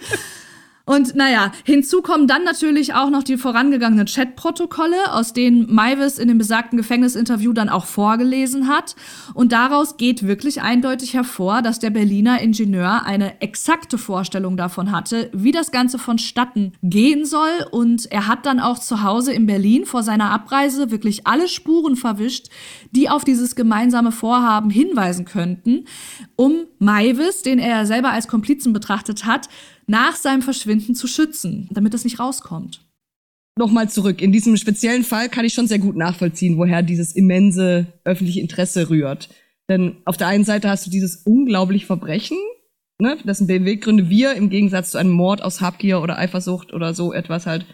Und naja, hinzu kommen dann natürlich auch noch die vorangegangenen Chatprotokolle, aus denen Maivis in dem besagten Gefängnisinterview dann auch vorgelesen hat. Und daraus geht wirklich eindeutig hervor, dass der Berliner Ingenieur eine exakte Vorstellung davon hatte, wie das Ganze vonstatten gehen soll. Und er hat dann auch zu Hause in Berlin vor seiner Abreise wirklich alle Spuren verwischt, die auf dieses gemeinsame Vorhaben hinweisen könnten, um Maivis, den er selber als Komplizen betrachtet hat, nach seinem Verschwinden zu schützen, damit es nicht rauskommt. Nochmal zurück. In diesem speziellen Fall kann ich schon sehr gut nachvollziehen, woher dieses immense öffentliche Interesse rührt. Denn auf der einen Seite hast du dieses unglaubliche Verbrechen, ne, dessen Beweggründe wir im Gegensatz zu einem Mord aus Habgier oder Eifersucht oder so etwas halt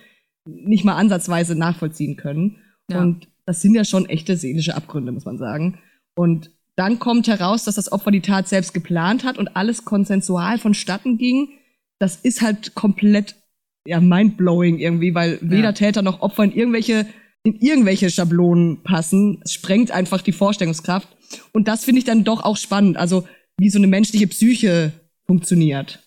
nicht mal ansatzweise nachvollziehen können. Ja. Und das sind ja schon echte seelische Abgründe, muss man sagen. Und dann kommt heraus, dass das Opfer die Tat selbst geplant hat und alles konsensual vonstatten ging das ist halt komplett ja mindblowing irgendwie, weil weder ja. Täter noch Opfer in irgendwelche in irgendwelche Schablonen passen. Es sprengt einfach die Vorstellungskraft. Und das finde ich dann doch auch spannend. Also, wie so eine menschliche Psyche funktioniert.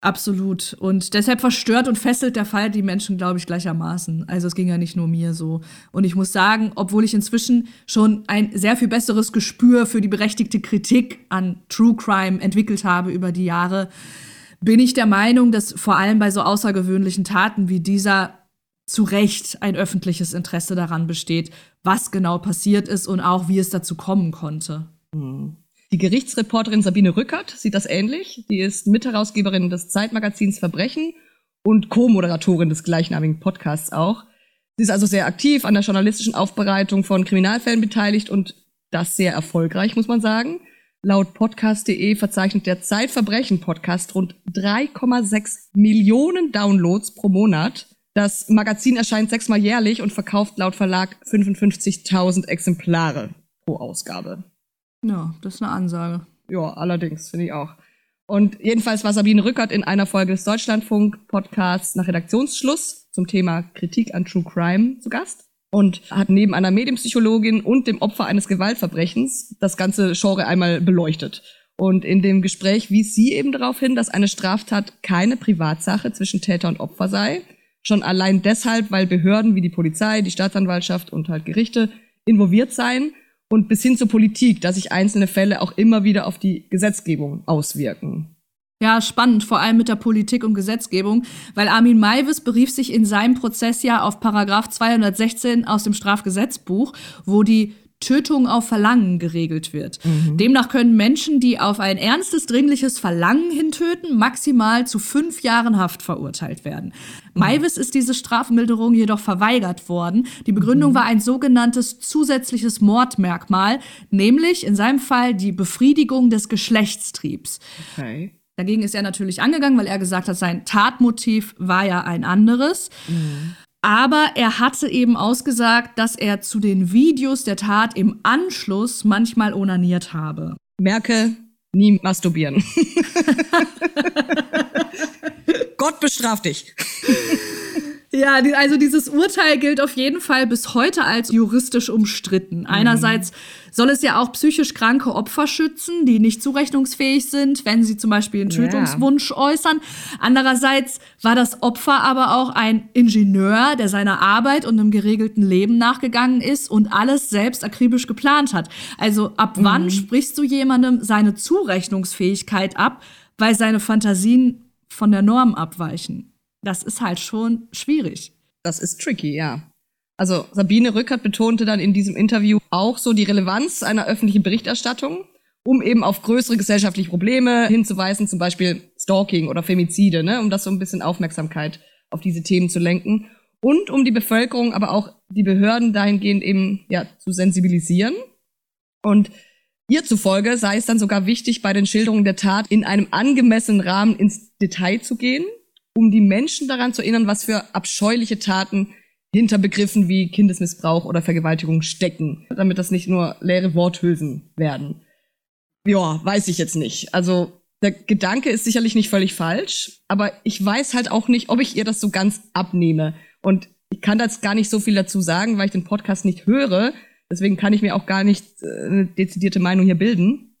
Absolut. Und deshalb verstört und fesselt der Fall die Menschen, glaube ich, gleichermaßen. Also es ging ja nicht nur mir so. Und ich muss sagen, obwohl ich inzwischen schon ein sehr viel besseres Gespür für die berechtigte Kritik an True Crime entwickelt habe über die Jahre, bin ich der Meinung, dass vor allem bei so außergewöhnlichen Taten wie dieser zu Recht ein öffentliches Interesse daran besteht, was genau passiert ist und auch wie es dazu kommen konnte. Hm. Die Gerichtsreporterin Sabine Rückert sieht das ähnlich. Die ist Mitherausgeberin des Zeitmagazins Verbrechen und Co-Moderatorin des gleichnamigen Podcasts auch. Sie ist also sehr aktiv an der journalistischen Aufbereitung von Kriminalfällen beteiligt und das sehr erfolgreich, muss man sagen. Laut podcast.de verzeichnet der Zeitverbrechen-Podcast rund 3,6 Millionen Downloads pro Monat. Das Magazin erscheint sechsmal jährlich und verkauft laut Verlag 55.000 Exemplare pro Ausgabe. Ja, das ist eine Ansage. Ja, allerdings, finde ich auch. Und jedenfalls war Sabine Rückert in einer Folge des Deutschlandfunk-Podcasts nach Redaktionsschluss zum Thema Kritik an True Crime zu Gast und hat neben einer Medienpsychologin und dem Opfer eines Gewaltverbrechens das ganze Genre einmal beleuchtet. Und in dem Gespräch wies sie eben darauf hin, dass eine Straftat keine Privatsache zwischen Täter und Opfer sei. Schon allein deshalb, weil Behörden wie die Polizei, die Staatsanwaltschaft und halt Gerichte involviert sein und bis hin zur Politik, dass sich einzelne Fälle auch immer wieder auf die Gesetzgebung auswirken. Ja, spannend, vor allem mit der Politik und Gesetzgebung, weil Armin Maivis berief sich in seinem Prozess ja auf Paragraph 216 aus dem Strafgesetzbuch, wo die Tötung auf Verlangen geregelt wird. Mhm. Demnach können Menschen, die auf ein ernstes, dringliches Verlangen hintöten, maximal zu fünf Jahren Haft verurteilt werden. Mhm. Maivis ist diese Strafmilderung jedoch verweigert worden. Die Begründung mhm. war ein sogenanntes zusätzliches Mordmerkmal, nämlich in seinem Fall die Befriedigung des Geschlechtstriebs. Okay. Dagegen ist er natürlich angegangen, weil er gesagt hat, sein Tatmotiv war ja ein anderes. Mhm. Aber er hatte eben ausgesagt, dass er zu den Videos der Tat im Anschluss manchmal onaniert habe. Merke, nie masturbieren. Gott bestraft dich. Ja, also dieses Urteil gilt auf jeden Fall bis heute als juristisch umstritten. Einerseits soll es ja auch psychisch kranke Opfer schützen, die nicht zurechnungsfähig sind, wenn sie zum Beispiel einen Tötungswunsch yeah. äußern. Andererseits war das Opfer aber auch ein Ingenieur, der seiner Arbeit und einem geregelten Leben nachgegangen ist und alles selbst akribisch geplant hat. Also ab mhm. wann sprichst du jemandem seine Zurechnungsfähigkeit ab, weil seine Fantasien von der Norm abweichen? Das ist halt schon schwierig. Das ist tricky, ja. Also Sabine Rückert betonte dann in diesem Interview auch so die Relevanz einer öffentlichen Berichterstattung, um eben auf größere gesellschaftliche Probleme hinzuweisen, zum Beispiel Stalking oder Femizide, ne, um das so ein bisschen Aufmerksamkeit auf diese Themen zu lenken und um die Bevölkerung, aber auch die Behörden dahingehend eben ja zu sensibilisieren. Und ihr zufolge sei es dann sogar wichtig, bei den Schilderungen der Tat in einem angemessenen Rahmen ins Detail zu gehen um die Menschen daran zu erinnern, was für abscheuliche Taten hinter Begriffen wie Kindesmissbrauch oder Vergewaltigung stecken, damit das nicht nur leere Worthülsen werden. Ja, weiß ich jetzt nicht. Also der Gedanke ist sicherlich nicht völlig falsch, aber ich weiß halt auch nicht, ob ich ihr das so ganz abnehme. Und ich kann jetzt gar nicht so viel dazu sagen, weil ich den Podcast nicht höre. Deswegen kann ich mir auch gar nicht äh, eine dezidierte Meinung hier bilden.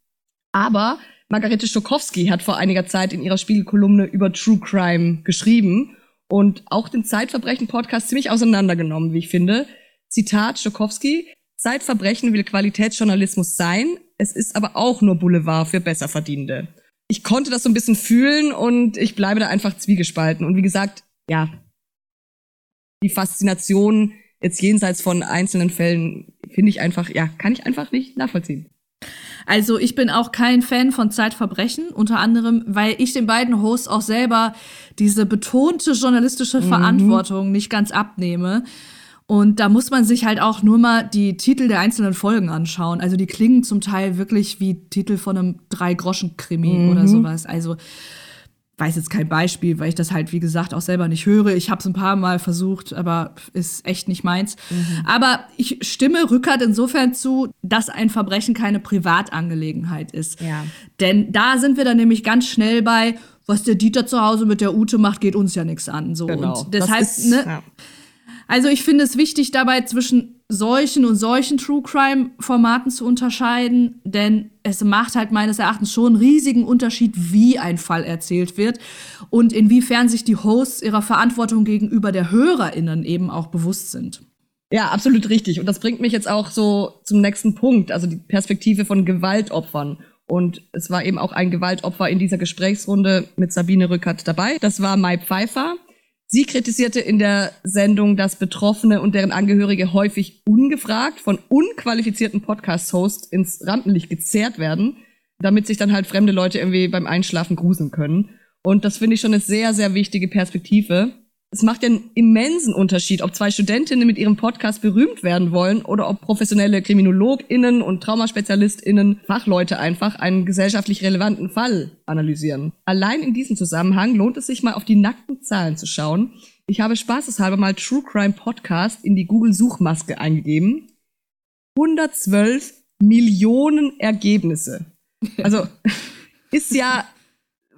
Aber Margarete Stokowski hat vor einiger Zeit in ihrer Spiegelkolumne über True Crime geschrieben und auch den Zeitverbrechen-Podcast ziemlich auseinandergenommen, wie ich finde. Zitat Stokowski, Zeitverbrechen will Qualitätsjournalismus sein, es ist aber auch nur Boulevard für Besserverdienende. Ich konnte das so ein bisschen fühlen und ich bleibe da einfach zwiegespalten. Und wie gesagt, ja, die Faszination jetzt jenseits von einzelnen Fällen finde ich einfach, ja, kann ich einfach nicht nachvollziehen. Also ich bin auch kein Fan von Zeitverbrechen, unter anderem, weil ich den beiden Hosts auch selber diese betonte journalistische mhm. Verantwortung nicht ganz abnehme. Und da muss man sich halt auch nur mal die Titel der einzelnen Folgen anschauen. Also die klingen zum Teil wirklich wie Titel von einem Drei-Groschen-Krimi mhm. oder sowas. Also weiß jetzt kein Beispiel, weil ich das halt, wie gesagt, auch selber nicht höre. Ich habe es ein paar Mal versucht, aber ist echt nicht meins. Mhm. Aber ich stimme Rückert insofern zu, dass ein Verbrechen keine Privatangelegenheit ist. Ja. Denn da sind wir dann nämlich ganz schnell bei, was der Dieter zu Hause mit der Ute macht, geht uns ja nichts an. So. Genau. Und deshalb, ist, ne, ja. Also ich finde es wichtig, dabei zwischen solchen und solchen True Crime Formaten zu unterscheiden, denn es macht halt meines Erachtens schon einen riesigen Unterschied, wie ein Fall erzählt wird und inwiefern sich die Hosts ihrer Verantwortung gegenüber der HörerInnen eben auch bewusst sind. Ja, absolut richtig. Und das bringt mich jetzt auch so zum nächsten Punkt, also die Perspektive von Gewaltopfern. Und es war eben auch ein Gewaltopfer in dieser Gesprächsrunde mit Sabine Rückert dabei. Das war Mai Pfeiffer. Sie kritisierte in der Sendung, dass Betroffene und deren Angehörige häufig ungefragt von unqualifizierten Podcast-Hosts ins Rampenlicht gezerrt werden, damit sich dann halt fremde Leute irgendwie beim Einschlafen gruseln können. Und das finde ich schon eine sehr, sehr wichtige Perspektive es macht ja einen immensen Unterschied, ob zwei Studentinnen mit ihrem Podcast berühmt werden wollen oder ob professionelle KriminologInnen und TraumaspezialistInnen, Fachleute einfach, einen gesellschaftlich relevanten Fall analysieren. Allein in diesem Zusammenhang lohnt es sich mal auf die nackten Zahlen zu schauen. Ich habe spaßeshalber mal True Crime Podcast in die Google-Suchmaske eingegeben. 112 Millionen Ergebnisse. Also ist ja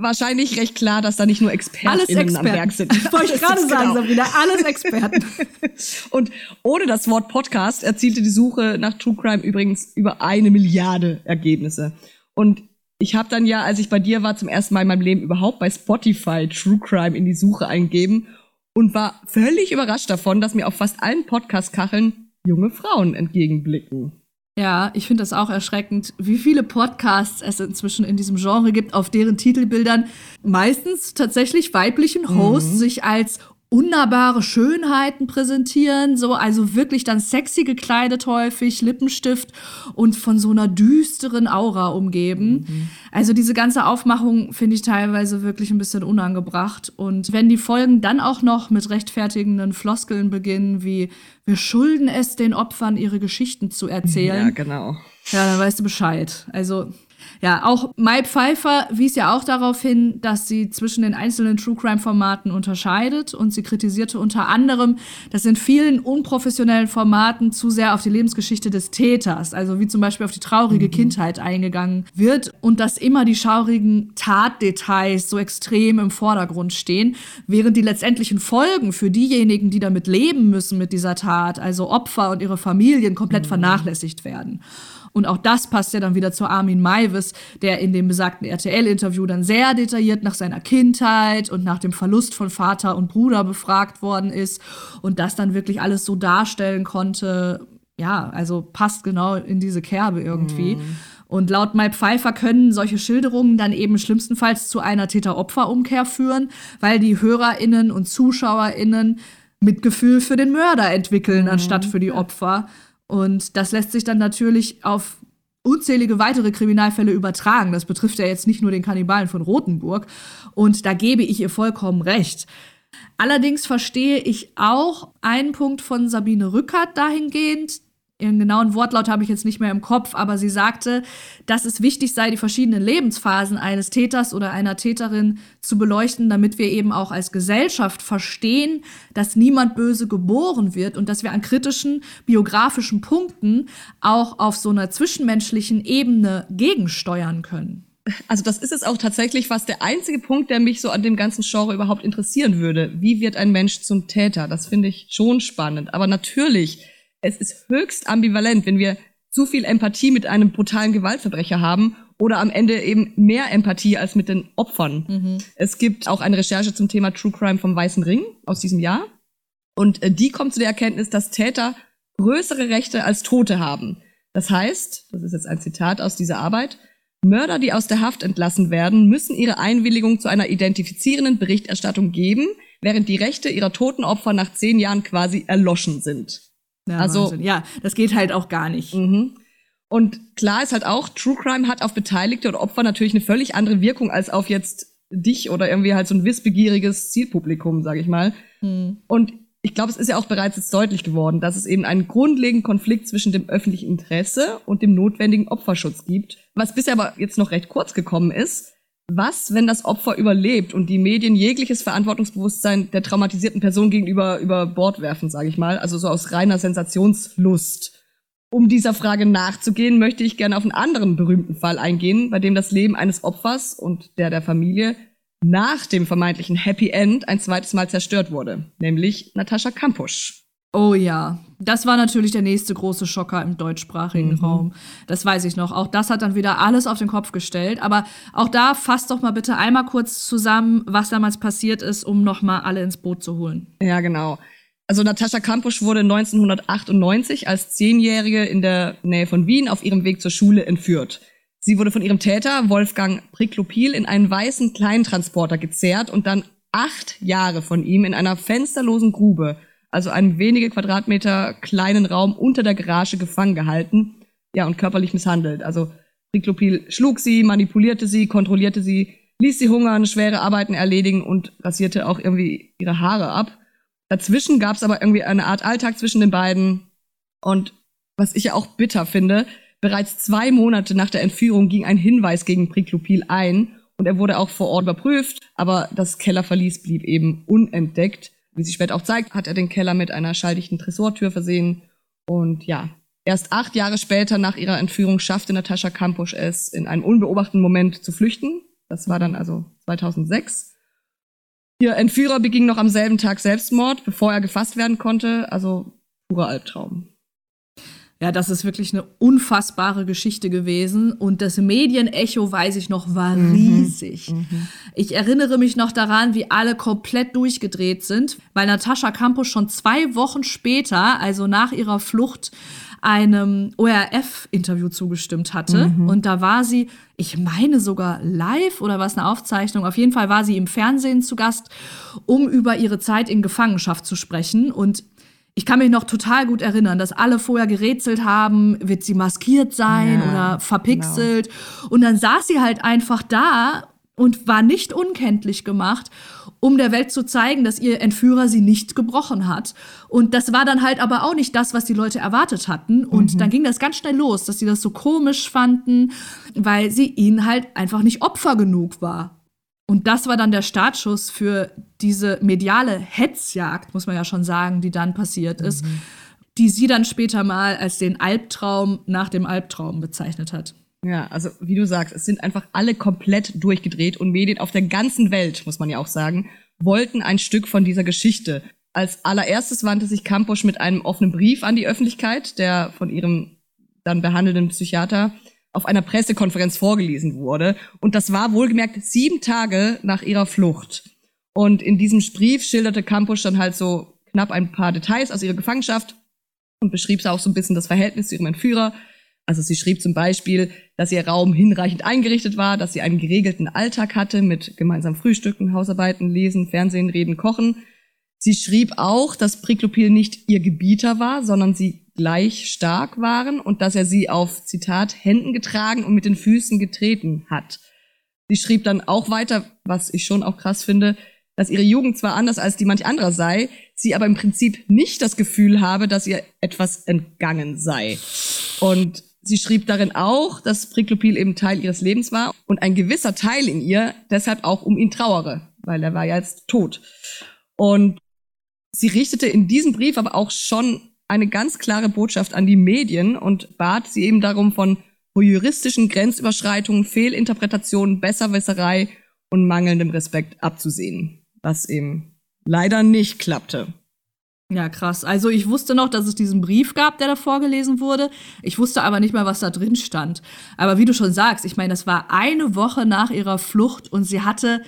wahrscheinlich recht klar, dass da nicht nur Experten alles Experten. am Werk sind. Das wollte ich gerade sagen, genau. Sabina, alles Experten. Und ohne das Wort Podcast erzielte die Suche nach True Crime übrigens über eine Milliarde Ergebnisse. Und ich habe dann ja, als ich bei dir war, zum ersten Mal in meinem Leben überhaupt bei Spotify True Crime in die Suche eingegeben und war völlig überrascht davon, dass mir auf fast allen Podcast-Kacheln junge Frauen entgegenblicken. Ja, ich finde das auch erschreckend, wie viele Podcasts es inzwischen in diesem Genre gibt, auf deren Titelbildern meistens tatsächlich weiblichen Hosts mhm. sich als unnahbare Schönheiten präsentieren, so also wirklich dann sexy gekleidet häufig, Lippenstift und von so einer düsteren Aura umgeben. Mhm. Also diese ganze Aufmachung finde ich teilweise wirklich ein bisschen unangebracht und wenn die Folgen dann auch noch mit rechtfertigenden Floskeln beginnen, wie wir schulden es den Opfern ihre Geschichten zu erzählen. Ja, genau. Ja, dann weißt du Bescheid. Also ja, auch Mai Pfeiffer wies ja auch darauf hin, dass sie zwischen den einzelnen True Crime Formaten unterscheidet und sie kritisierte unter anderem, dass in vielen unprofessionellen Formaten zu sehr auf die Lebensgeschichte des Täters, also wie zum Beispiel auf die traurige mhm. Kindheit eingegangen wird und dass immer die schaurigen Tatdetails so extrem im Vordergrund stehen, während die letztendlichen Folgen für diejenigen, die damit leben müssen mit dieser Tat, also Opfer und ihre Familien, komplett mhm. vernachlässigt werden. Und auch das passt ja dann wieder zu Armin Maivis, der in dem besagten RTL-Interview dann sehr detailliert nach seiner Kindheit und nach dem Verlust von Vater und Bruder befragt worden ist und das dann wirklich alles so darstellen konnte. Ja, also passt genau in diese Kerbe irgendwie. Mhm. Und laut Mai Pfeiffer können solche Schilderungen dann eben schlimmstenfalls zu einer Täter-Opfer-Umkehr führen, weil die HörerInnen und ZuschauerInnen Mitgefühl für den Mörder entwickeln, mhm. anstatt für die Opfer. Und das lässt sich dann natürlich auf unzählige weitere Kriminalfälle übertragen. Das betrifft ja jetzt nicht nur den Kannibalen von Rothenburg. Und da gebe ich ihr vollkommen recht. Allerdings verstehe ich auch einen Punkt von Sabine Rückert dahingehend, ihren genauen Wortlaut habe ich jetzt nicht mehr im Kopf, aber sie sagte, dass es wichtig sei, die verschiedenen Lebensphasen eines Täters oder einer Täterin zu beleuchten, damit wir eben auch als Gesellschaft verstehen, dass niemand böse geboren wird und dass wir an kritischen biografischen Punkten auch auf so einer zwischenmenschlichen Ebene gegensteuern können. Also das ist es auch tatsächlich fast der einzige Punkt, der mich so an dem ganzen Genre überhaupt interessieren würde. Wie wird ein Mensch zum Täter? Das finde ich schon spannend. Aber natürlich es ist höchst ambivalent, wenn wir zu viel Empathie mit einem brutalen Gewaltverbrecher haben oder am Ende eben mehr Empathie als mit den Opfern. Mhm. Es gibt auch eine Recherche zum Thema True Crime vom Weißen Ring aus diesem Jahr. Und äh, die kommt zu der Erkenntnis, dass Täter größere Rechte als Tote haben. Das heißt, das ist jetzt ein Zitat aus dieser Arbeit, Mörder, die aus der Haft entlassen werden, müssen ihre Einwilligung zu einer identifizierenden Berichterstattung geben, während die Rechte ihrer toten Opfer nach zehn Jahren quasi erloschen sind. Ja, also, Wahnsinn. ja, das geht halt auch gar nicht. Mhm. Und klar ist halt auch, True Crime hat auf Beteiligte und Opfer natürlich eine völlig andere Wirkung als auf jetzt dich oder irgendwie halt so ein wissbegieriges Zielpublikum, sag ich mal. Mhm. Und ich glaube, es ist ja auch bereits jetzt deutlich geworden, dass es eben einen grundlegenden Konflikt zwischen dem öffentlichen Interesse und dem notwendigen Opferschutz gibt, was bisher aber jetzt noch recht kurz gekommen ist. Was, wenn das Opfer überlebt und die Medien jegliches Verantwortungsbewusstsein der traumatisierten Person gegenüber über Bord werfen, sage ich mal, also so aus reiner Sensationslust? Um dieser Frage nachzugehen, möchte ich gerne auf einen anderen berühmten Fall eingehen, bei dem das Leben eines Opfers und der der Familie nach dem vermeintlichen Happy End ein zweites Mal zerstört wurde, nämlich Natascha Kampusch. Oh ja, das war natürlich der nächste große Schocker im deutschsprachigen mhm. Raum. Das weiß ich noch. Auch das hat dann wieder alles auf den Kopf gestellt. Aber auch da fasst doch mal bitte einmal kurz zusammen, was damals passiert ist, um noch mal alle ins Boot zu holen. Ja, genau. Also Natascha Kampusch wurde 1998 als Zehnjährige in der Nähe von Wien auf ihrem Weg zur Schule entführt. Sie wurde von ihrem Täter Wolfgang Priklopil in einen weißen Kleintransporter gezerrt und dann acht Jahre von ihm in einer fensterlosen Grube also einen wenige Quadratmeter kleinen Raum unter der Garage gefangen gehalten, ja, und körperlich misshandelt. Also Riklopil schlug sie, manipulierte sie, kontrollierte sie, ließ sie hungern, schwere Arbeiten erledigen und rasierte auch irgendwie ihre Haare ab. Dazwischen gab es aber irgendwie eine Art Alltag zwischen den beiden. Und was ich ja auch bitter finde, bereits zwei Monate nach der Entführung ging ein Hinweis gegen Priklopil ein und er wurde auch vor Ort überprüft, aber das Kellerverlies blieb eben unentdeckt. Wie sich später auch zeigt, hat er den Keller mit einer schalldichten Tresortür versehen. Und ja, erst acht Jahre später nach ihrer Entführung schaffte Natascha Kampusch es, in einem unbeobachteten Moment zu flüchten. Das war dann also 2006. Ihr Entführer beging noch am selben Tag Selbstmord, bevor er gefasst werden konnte. Also purer Albtraum. Ja, das ist wirklich eine unfassbare Geschichte gewesen. Und das Medienecho, weiß ich noch, war mhm. riesig. Mhm. Ich erinnere mich noch daran, wie alle komplett durchgedreht sind, weil Natascha Campos schon zwei Wochen später, also nach ihrer Flucht, einem ORF-Interview zugestimmt hatte. Mhm. Und da war sie, ich meine sogar live oder was eine Aufzeichnung. Auf jeden Fall war sie im Fernsehen zu Gast, um über ihre Zeit in Gefangenschaft zu sprechen. Und ich kann mich noch total gut erinnern, dass alle vorher gerätselt haben, wird sie maskiert sein ja, oder verpixelt. Genau. Und dann saß sie halt einfach da und war nicht unkenntlich gemacht, um der Welt zu zeigen, dass ihr Entführer sie nicht gebrochen hat. Und das war dann halt aber auch nicht das, was die Leute erwartet hatten. Und mhm. dann ging das ganz schnell los, dass sie das so komisch fanden, weil sie ihnen halt einfach nicht Opfer genug war. Und das war dann der Startschuss für diese mediale Hetzjagd, muss man ja schon sagen, die dann passiert ist, mhm. die sie dann später mal als den Albtraum nach dem Albtraum bezeichnet hat. Ja, also wie du sagst, es sind einfach alle komplett durchgedreht und Medien auf der ganzen Welt, muss man ja auch sagen, wollten ein Stück von dieser Geschichte. Als allererstes wandte sich Campos mit einem offenen Brief an die Öffentlichkeit, der von ihrem dann behandelnden Psychiater auf einer Pressekonferenz vorgelesen wurde. Und das war wohlgemerkt sieben Tage nach ihrer Flucht. Und in diesem Brief schilderte Campus dann halt so knapp ein paar Details aus ihrer Gefangenschaft und beschrieb auch so ein bisschen das Verhältnis zu ihrem Entführer. Also sie schrieb zum Beispiel, dass ihr Raum hinreichend eingerichtet war, dass sie einen geregelten Alltag hatte mit gemeinsam Frühstücken, Hausarbeiten, Lesen, Fernsehen, Reden, Kochen. Sie schrieb auch, dass Priklopil nicht ihr Gebieter war, sondern sie gleich stark waren und dass er sie auf, Zitat, Händen getragen und mit den Füßen getreten hat. Sie schrieb dann auch weiter, was ich schon auch krass finde, dass ihre Jugend zwar anders als die manch anderer sei, sie aber im Prinzip nicht das Gefühl habe, dass ihr etwas entgangen sei. Und sie schrieb darin auch, dass Priklopil eben Teil ihres Lebens war und ein gewisser Teil in ihr deshalb auch um ihn trauere, weil er war ja jetzt tot. Und sie richtete in diesem Brief aber auch schon eine ganz klare Botschaft an die Medien und bat sie eben darum, von juristischen Grenzüberschreitungen, Fehlinterpretationen, Besserwisserei und mangelndem Respekt abzusehen, was eben leider nicht klappte. Ja, krass. Also ich wusste noch, dass es diesen Brief gab, der da vorgelesen wurde. Ich wusste aber nicht mal, was da drin stand. Aber wie du schon sagst, ich meine, das war eine Woche nach ihrer Flucht und sie hatte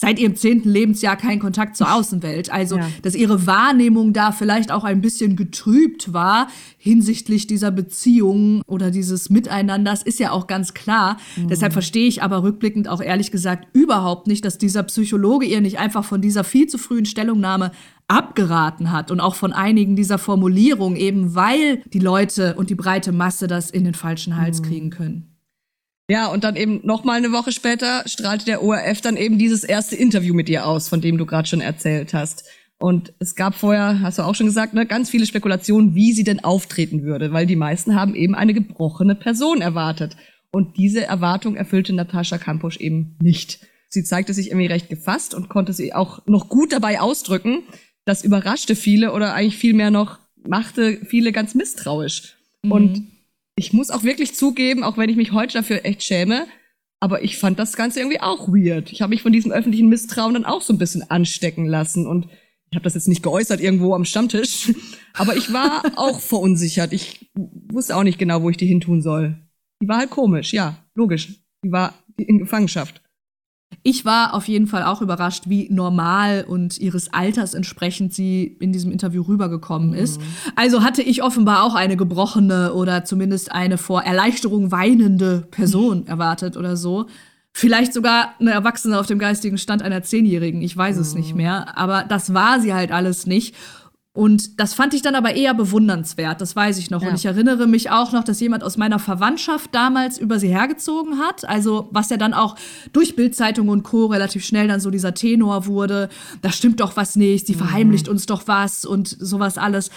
seit ihrem zehnten Lebensjahr keinen Kontakt zur Außenwelt. Also, ja. dass ihre Wahrnehmung da vielleicht auch ein bisschen getrübt war hinsichtlich dieser Beziehung oder dieses Miteinanders, ist ja auch ganz klar. Mhm. Deshalb verstehe ich aber rückblickend auch ehrlich gesagt überhaupt nicht, dass dieser Psychologe ihr nicht einfach von dieser viel zu frühen Stellungnahme abgeraten hat und auch von einigen dieser Formulierungen, eben weil die Leute und die breite Masse das in den falschen Hals mhm. kriegen können. Ja, und dann eben noch mal eine Woche später strahlte der ORF dann eben dieses erste Interview mit ihr aus, von dem du gerade schon erzählt hast. Und es gab vorher, hast du auch schon gesagt, ne, ganz viele Spekulationen, wie sie denn auftreten würde, weil die meisten haben eben eine gebrochene Person erwartet. Und diese Erwartung erfüllte Natascha Kampusch eben nicht. Sie zeigte sich irgendwie recht gefasst und konnte sie auch noch gut dabei ausdrücken. Das überraschte viele oder eigentlich vielmehr noch machte viele ganz misstrauisch. Mhm. Und ich muss auch wirklich zugeben, auch wenn ich mich heute dafür echt schäme, aber ich fand das Ganze irgendwie auch weird. Ich habe mich von diesem öffentlichen Misstrauen dann auch so ein bisschen anstecken lassen und ich habe das jetzt nicht geäußert irgendwo am Stammtisch, aber ich war auch verunsichert. Ich wusste auch nicht genau, wo ich die hin tun soll. Die war halt komisch, ja, logisch. Die war in Gefangenschaft. Ich war auf jeden Fall auch überrascht, wie normal und ihres Alters entsprechend sie in diesem Interview rübergekommen ist. Mhm. Also hatte ich offenbar auch eine gebrochene oder zumindest eine vor Erleichterung weinende Person erwartet oder so. Vielleicht sogar eine Erwachsene auf dem geistigen Stand einer Zehnjährigen, ich weiß mhm. es nicht mehr. Aber das war sie halt alles nicht. Und das fand ich dann aber eher bewundernswert, das weiß ich noch. Ja. Und ich erinnere mich auch noch, dass jemand aus meiner Verwandtschaft damals über sie hergezogen hat. Also, was ja dann auch durch Bildzeitung und Co. relativ schnell dann so dieser Tenor wurde. Da stimmt doch was nicht, sie mhm. verheimlicht uns doch was und sowas alles.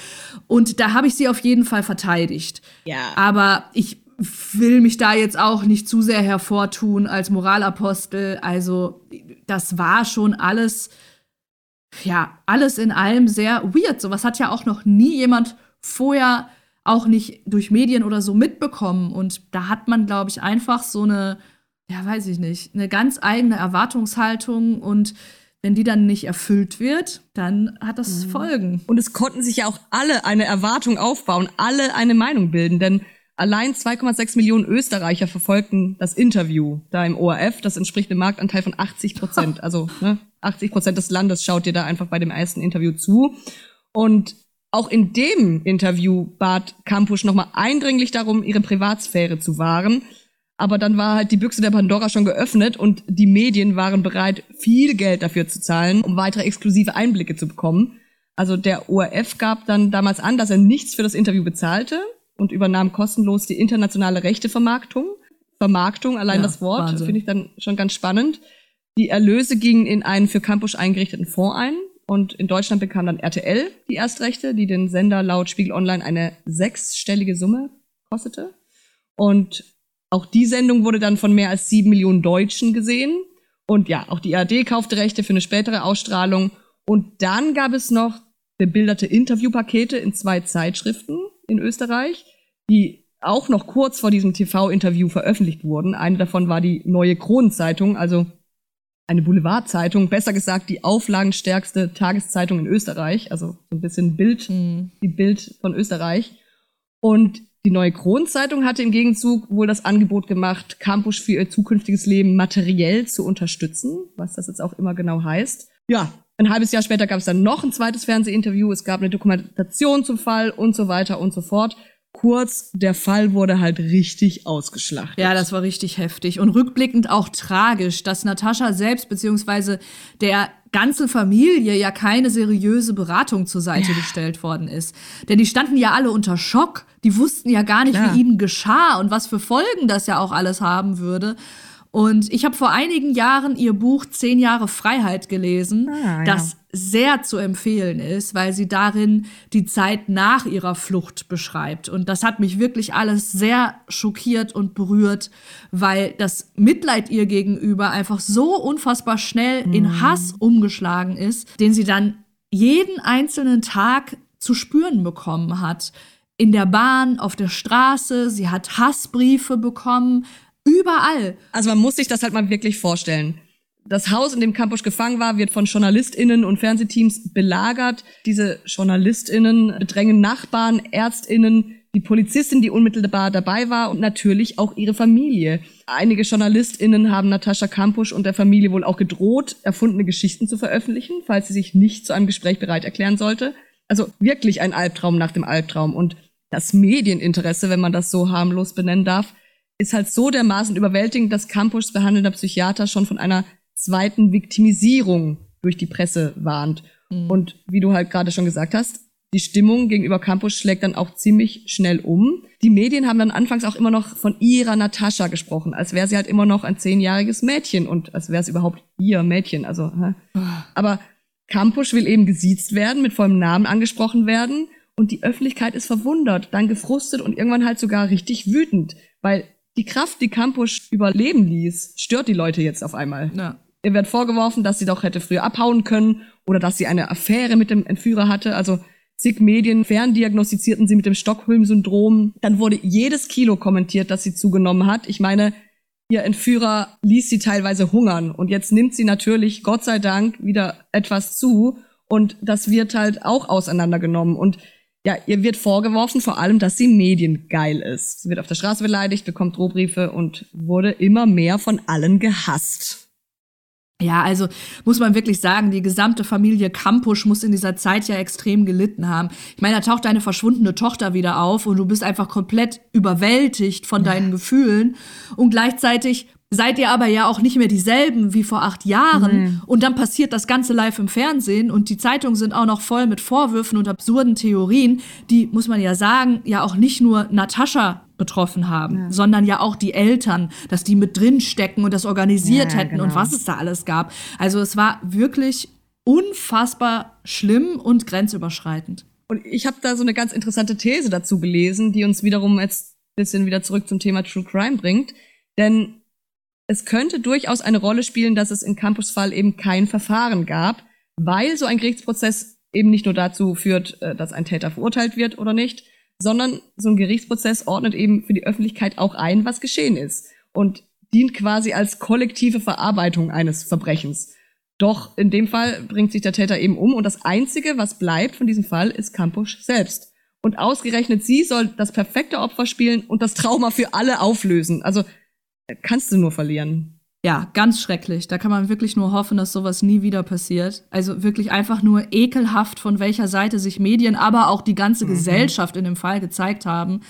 Und da habe ich sie auf jeden Fall verteidigt. Ja. Aber ich will mich da jetzt auch nicht zu sehr hervortun als Moralapostel. Also, das war schon alles ja, alles in allem sehr weird. Sowas hat ja auch noch nie jemand vorher auch nicht durch Medien oder so mitbekommen. Und da hat man, glaube ich, einfach so eine, ja, weiß ich nicht, eine ganz eigene Erwartungshaltung und wenn die dann nicht erfüllt wird, dann hat das mhm. Folgen. Und es konnten sich ja auch alle eine Erwartung aufbauen, alle eine Meinung bilden, denn allein 2,6 Millionen Österreicher verfolgten das Interview da im ORF. Das entspricht einem Marktanteil von 80 Prozent. Also ne, 80 Prozent des Landes schaut dir da einfach bei dem ersten Interview zu. Und auch in dem Interview bat Campus nochmal eindringlich darum, ihre Privatsphäre zu wahren. Aber dann war halt die Büchse der Pandora schon geöffnet und die Medien waren bereit, viel Geld dafür zu zahlen, um weitere exklusive Einblicke zu bekommen. Also der ORF gab dann damals an, dass er nichts für das Interview bezahlte und übernahm kostenlos die internationale Rechtevermarktung. Vermarktung, allein ja, das Wort, finde ich dann schon ganz spannend. Die Erlöse gingen in einen für Campus eingerichteten Fonds ein. Und in Deutschland bekam dann RTL die Erstrechte, die den Sender laut Spiegel Online eine sechsstellige Summe kostete. Und auch die Sendung wurde dann von mehr als sieben Millionen Deutschen gesehen. Und ja, auch die ARD kaufte Rechte für eine spätere Ausstrahlung. Und dann gab es noch bebilderte Interviewpakete in zwei Zeitschriften in Österreich, die auch noch kurz vor diesem TV-Interview veröffentlicht wurden. Eine davon war die Neue Kronenzeitung, also eine Boulevardzeitung, besser gesagt die auflagenstärkste Tageszeitung in Österreich, also so ein bisschen Bild, mhm. die Bild von Österreich. Und die neue Kronenzeitung hatte im Gegenzug wohl das Angebot gemacht, Campus für ihr zukünftiges Leben materiell zu unterstützen, was das jetzt auch immer genau heißt. Ja, ein halbes Jahr später gab es dann noch ein zweites Fernsehinterview, es gab eine Dokumentation zum Fall und so weiter und so fort. Kurz, der Fall wurde halt richtig ausgeschlachtet. Ja, das war richtig heftig und rückblickend auch tragisch, dass Natascha selbst beziehungsweise der ganze Familie ja keine seriöse Beratung zur Seite ja. gestellt worden ist. Denn die standen ja alle unter Schock. Die wussten ja gar nicht, Klar. wie ihnen geschah und was für Folgen das ja auch alles haben würde. Und ich habe vor einigen Jahren ihr Buch Zehn Jahre Freiheit gelesen, ah, ja. das sehr zu empfehlen ist, weil sie darin die Zeit nach ihrer Flucht beschreibt. Und das hat mich wirklich alles sehr schockiert und berührt, weil das Mitleid ihr gegenüber einfach so unfassbar schnell mhm. in Hass umgeschlagen ist, den sie dann jeden einzelnen Tag zu spüren bekommen hat. In der Bahn, auf der Straße, sie hat Hassbriefe bekommen, Überall. Also man muss sich das halt mal wirklich vorstellen. Das Haus, in dem Kampusch gefangen war, wird von JournalistInnen und Fernsehteams belagert. Diese JournalistInnen bedrängen Nachbarn, ÄrztInnen, die Polizistin, die unmittelbar dabei war und natürlich auch ihre Familie. Einige JournalistInnen haben Natascha Kampusch und der Familie wohl auch gedroht, erfundene Geschichten zu veröffentlichen, falls sie sich nicht zu einem Gespräch bereit erklären sollte. Also wirklich ein Albtraum nach dem Albtraum. Und das Medieninteresse, wenn man das so harmlos benennen darf, ist halt so dermaßen überwältigend, dass Campus behandelnder Psychiater schon von einer zweiten Viktimisierung durch die Presse warnt. Mhm. Und wie du halt gerade schon gesagt hast, die Stimmung gegenüber Campus schlägt dann auch ziemlich schnell um. Die Medien haben dann anfangs auch immer noch von ihrer Natascha gesprochen, als wäre sie halt immer noch ein zehnjähriges Mädchen und als wäre es überhaupt ihr Mädchen. Also, hä? aber Campus will eben gesiezt werden, mit vollem Namen angesprochen werden und die Öffentlichkeit ist verwundert, dann gefrustet und irgendwann halt sogar richtig wütend, weil die Kraft, die Campus überleben ließ, stört die Leute jetzt auf einmal. Ja. Ihr wird vorgeworfen, dass sie doch hätte früher abhauen können oder dass sie eine Affäre mit dem Entführer hatte. Also zig Medien ferndiagnostizierten sie mit dem Stockholm-Syndrom. Dann wurde jedes Kilo kommentiert, das sie zugenommen hat. Ich meine, ihr Entführer ließ sie teilweise hungern und jetzt nimmt sie natürlich, Gott sei Dank, wieder etwas zu und das wird halt auch auseinandergenommen. Und ja, ihr wird vorgeworfen vor allem, dass sie mediengeil ist. Sie wird auf der Straße beleidigt, bekommt Drohbriefe und wurde immer mehr von allen gehasst. Ja, also muss man wirklich sagen, die gesamte Familie Kampusch muss in dieser Zeit ja extrem gelitten haben. Ich meine, da taucht deine verschwundene Tochter wieder auf und du bist einfach komplett überwältigt von deinen ja. Gefühlen. Und gleichzeitig seid ihr aber ja auch nicht mehr dieselben wie vor acht Jahren. Mhm. Und dann passiert das Ganze live im Fernsehen und die Zeitungen sind auch noch voll mit Vorwürfen und absurden Theorien, die, muss man ja sagen, ja auch nicht nur Natascha betroffen haben, ja. sondern ja auch die Eltern, dass die mit drin stecken und das organisiert ja, hätten genau. und was es da alles gab. Also es war wirklich unfassbar schlimm und grenzüberschreitend. Und ich habe da so eine ganz interessante These dazu gelesen, die uns wiederum jetzt ein bisschen wieder zurück zum Thema True Crime bringt. Denn es könnte durchaus eine Rolle spielen, dass es im Campusfall eben kein Verfahren gab, weil so ein Gerichtsprozess eben nicht nur dazu führt, äh, dass ein Täter verurteilt wird oder nicht, sondern so ein Gerichtsprozess ordnet eben für die Öffentlichkeit auch ein, was geschehen ist und dient quasi als kollektive Verarbeitung eines Verbrechens. Doch in dem Fall bringt sich der Täter eben um und das Einzige, was bleibt von diesem Fall, ist Campusch selbst. Und ausgerechnet sie soll das perfekte Opfer spielen und das Trauma für alle auflösen. Also kannst du nur verlieren. Ja, ganz schrecklich. Da kann man wirklich nur hoffen, dass sowas nie wieder passiert. Also wirklich einfach nur ekelhaft, von welcher Seite sich Medien, aber auch die ganze mhm. Gesellschaft in dem Fall gezeigt haben.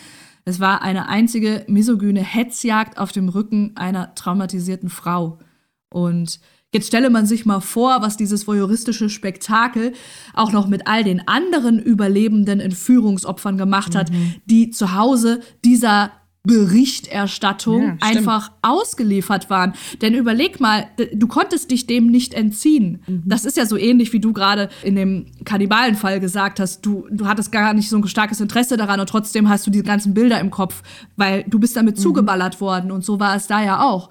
Es war eine einzige misogyne Hetzjagd auf dem Rücken einer traumatisierten Frau. Und Jetzt stelle man sich mal vor, was dieses voyeuristische Spektakel auch noch mit all den anderen überlebenden Entführungsopfern gemacht hat, mhm. die zu Hause dieser Berichterstattung ja, einfach ausgeliefert waren. Denn überleg mal, du konntest dich dem nicht entziehen. Mhm. Das ist ja so ähnlich, wie du gerade in dem Kannibalenfall gesagt hast. Du, du hattest gar nicht so ein starkes Interesse daran und trotzdem hast du die ganzen Bilder im Kopf, weil du bist damit mhm. zugeballert worden und so war es da ja auch.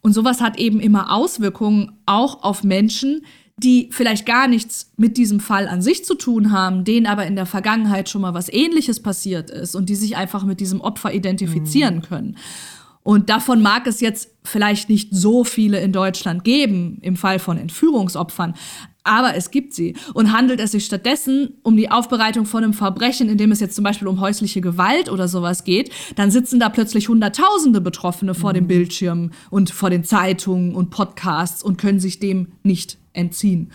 Und sowas hat eben immer Auswirkungen auch auf Menschen, die vielleicht gar nichts mit diesem Fall an sich zu tun haben, denen aber in der Vergangenheit schon mal was Ähnliches passiert ist und die sich einfach mit diesem Opfer identifizieren mhm. können. Und davon mag es jetzt vielleicht nicht so viele in Deutschland geben, im Fall von Entführungsopfern, aber es gibt sie. Und handelt es sich stattdessen um die Aufbereitung von einem Verbrechen, in dem es jetzt zum Beispiel um häusliche Gewalt oder sowas geht, dann sitzen da plötzlich Hunderttausende Betroffene vor mhm. dem Bildschirm und vor den Zeitungen und Podcasts und können sich dem nicht entziehen.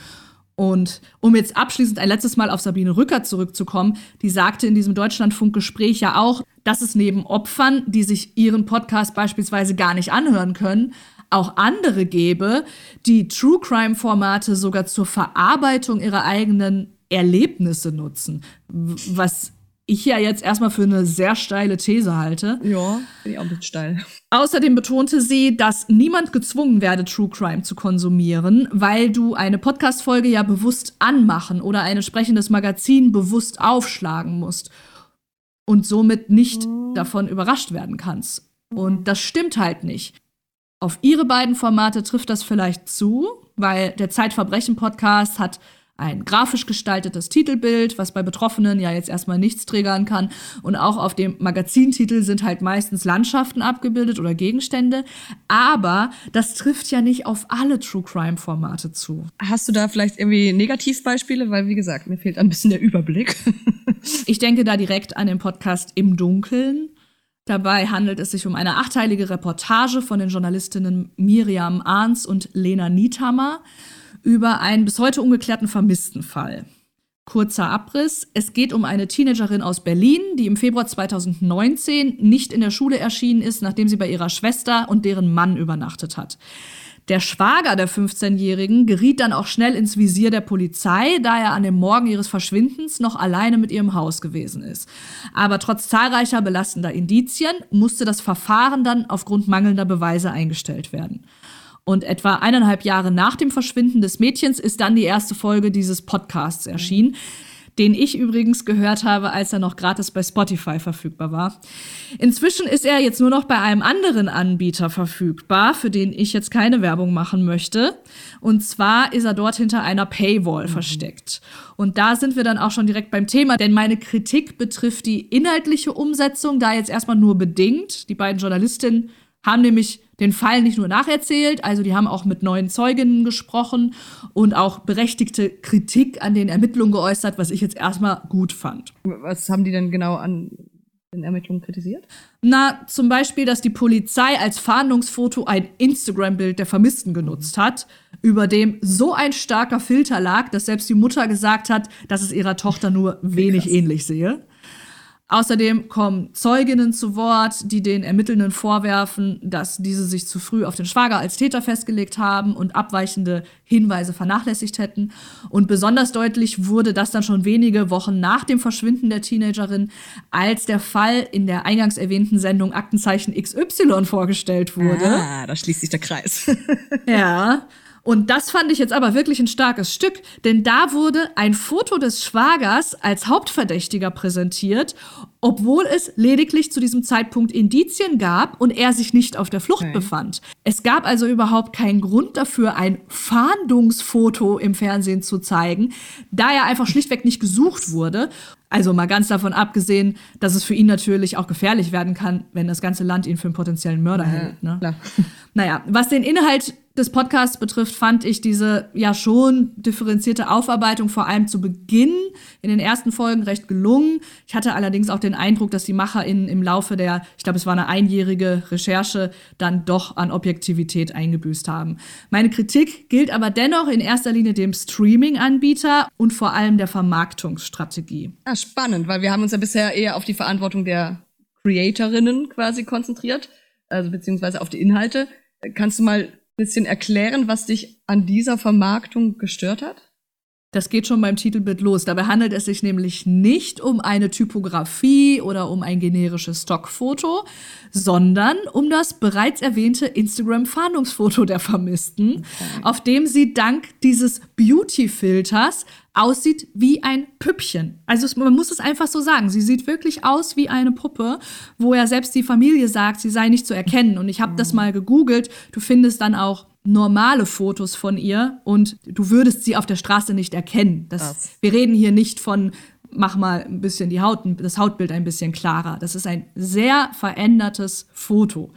Und um jetzt abschließend ein letztes Mal auf Sabine Rücker zurückzukommen, die sagte in diesem Deutschlandfunk-Gespräch ja auch, dass es neben Opfern, die sich ihren Podcast beispielsweise gar nicht anhören können, auch andere gäbe, die True Crime-Formate sogar zur Verarbeitung ihrer eigenen Erlebnisse nutzen. Was ich ja jetzt erstmal für eine sehr steile These halte. Ja, bin ich auch ein bisschen steil. Außerdem betonte sie, dass niemand gezwungen werde, True Crime zu konsumieren, weil du eine Podcast-Folge ja bewusst anmachen oder ein entsprechendes Magazin bewusst aufschlagen musst und somit nicht mhm. davon überrascht werden kannst. Und das stimmt halt nicht. Auf ihre beiden Formate trifft das vielleicht zu, weil der Zeitverbrechen-Podcast hat ein grafisch gestaltetes Titelbild, was bei Betroffenen ja jetzt erstmal nichts triggern kann. Und auch auf dem Magazintitel sind halt meistens Landschaften abgebildet oder Gegenstände. Aber das trifft ja nicht auf alle True Crime-Formate zu. Hast du da vielleicht irgendwie Negativbeispiele? Weil, wie gesagt, mir fehlt ein bisschen der Überblick. ich denke da direkt an den Podcast Im Dunkeln Dabei handelt es sich um eine achteilige Reportage von den Journalistinnen Miriam Ahns und Lena Niethammer über einen bis heute ungeklärten Vermisstenfall. Kurzer Abriss. Es geht um eine Teenagerin aus Berlin, die im Februar 2019 nicht in der Schule erschienen ist, nachdem sie bei ihrer Schwester und deren Mann übernachtet hat. Der Schwager der 15-Jährigen geriet dann auch schnell ins Visier der Polizei, da er an dem Morgen ihres Verschwindens noch alleine mit ihrem Haus gewesen ist. Aber trotz zahlreicher belastender Indizien musste das Verfahren dann aufgrund mangelnder Beweise eingestellt werden. Und etwa eineinhalb Jahre nach dem Verschwinden des Mädchens ist dann die erste Folge dieses Podcasts erschienen. Mhm den ich übrigens gehört habe, als er noch gratis bei Spotify verfügbar war. Inzwischen ist er jetzt nur noch bei einem anderen Anbieter verfügbar, für den ich jetzt keine Werbung machen möchte. Und zwar ist er dort hinter einer Paywall mhm. versteckt. Und da sind wir dann auch schon direkt beim Thema, denn meine Kritik betrifft die inhaltliche Umsetzung, da jetzt erstmal nur bedingt. Die beiden Journalistinnen haben nämlich den Fall nicht nur nacherzählt, also die haben auch mit neuen Zeuginnen gesprochen und auch berechtigte Kritik an den Ermittlungen geäußert, was ich jetzt erstmal gut fand. Was haben die denn genau an den Ermittlungen kritisiert? Na, zum Beispiel, dass die Polizei als Fahndungsfoto ein Instagram-Bild der Vermissten genutzt hat, über dem so ein starker Filter lag, dass selbst die Mutter gesagt hat, dass es ihrer Tochter nur wenig Krass. ähnlich sehe. Außerdem kommen Zeuginnen zu Wort, die den Ermittelnden vorwerfen, dass diese sich zu früh auf den Schwager als Täter festgelegt haben und abweichende Hinweise vernachlässigt hätten. Und besonders deutlich wurde das dann schon wenige Wochen nach dem Verschwinden der Teenagerin, als der Fall in der eingangs erwähnten Sendung Aktenzeichen XY vorgestellt wurde. Ah, da schließt sich der Kreis. ja. Und das fand ich jetzt aber wirklich ein starkes Stück, denn da wurde ein Foto des Schwagers als Hauptverdächtiger präsentiert, obwohl es lediglich zu diesem Zeitpunkt Indizien gab und er sich nicht auf der Flucht okay. befand. Es gab also überhaupt keinen Grund dafür, ein Fahndungsfoto im Fernsehen zu zeigen, da er einfach schlichtweg nicht gesucht wurde. Also mal ganz davon abgesehen, dass es für ihn natürlich auch gefährlich werden kann, wenn das ganze Land ihn für einen potenziellen Mörder ja, hält. Ne? Naja, was den Inhalt des Podcasts betrifft, fand ich diese ja schon differenzierte Aufarbeitung vor allem zu Beginn in den ersten Folgen recht gelungen. Ich hatte allerdings auch den Eindruck, dass die MacherInnen im Laufe der, ich glaube, es war eine einjährige Recherche, dann doch an Objektivität eingebüßt haben. Meine Kritik gilt aber dennoch in erster Linie dem Streaming-Anbieter und vor allem der Vermarktungsstrategie. Ah, spannend, weil wir haben uns ja bisher eher auf die Verantwortung der Creatorinnen quasi konzentriert, also beziehungsweise auf die Inhalte. Kannst du mal bisschen erklären, was dich an dieser Vermarktung gestört hat? Das geht schon beim Titelbild los. Dabei handelt es sich nämlich nicht um eine Typografie oder um ein generisches Stockfoto, sondern um das bereits erwähnte Instagram-Fahndungsfoto der Vermissten, okay. auf dem sie dank dieses Beauty-Filters aussieht wie ein Püppchen. Also man muss es einfach so sagen. Sie sieht wirklich aus wie eine Puppe, wo ja selbst die Familie sagt, sie sei nicht zu erkennen. Und ich habe das mhm. mal gegoogelt. Du findest dann auch normale Fotos von ihr und du würdest sie auf der Straße nicht erkennen. Das, wir reden hier nicht von mach mal ein bisschen die Haut, das Hautbild ein bisschen klarer. Das ist ein sehr verändertes Foto.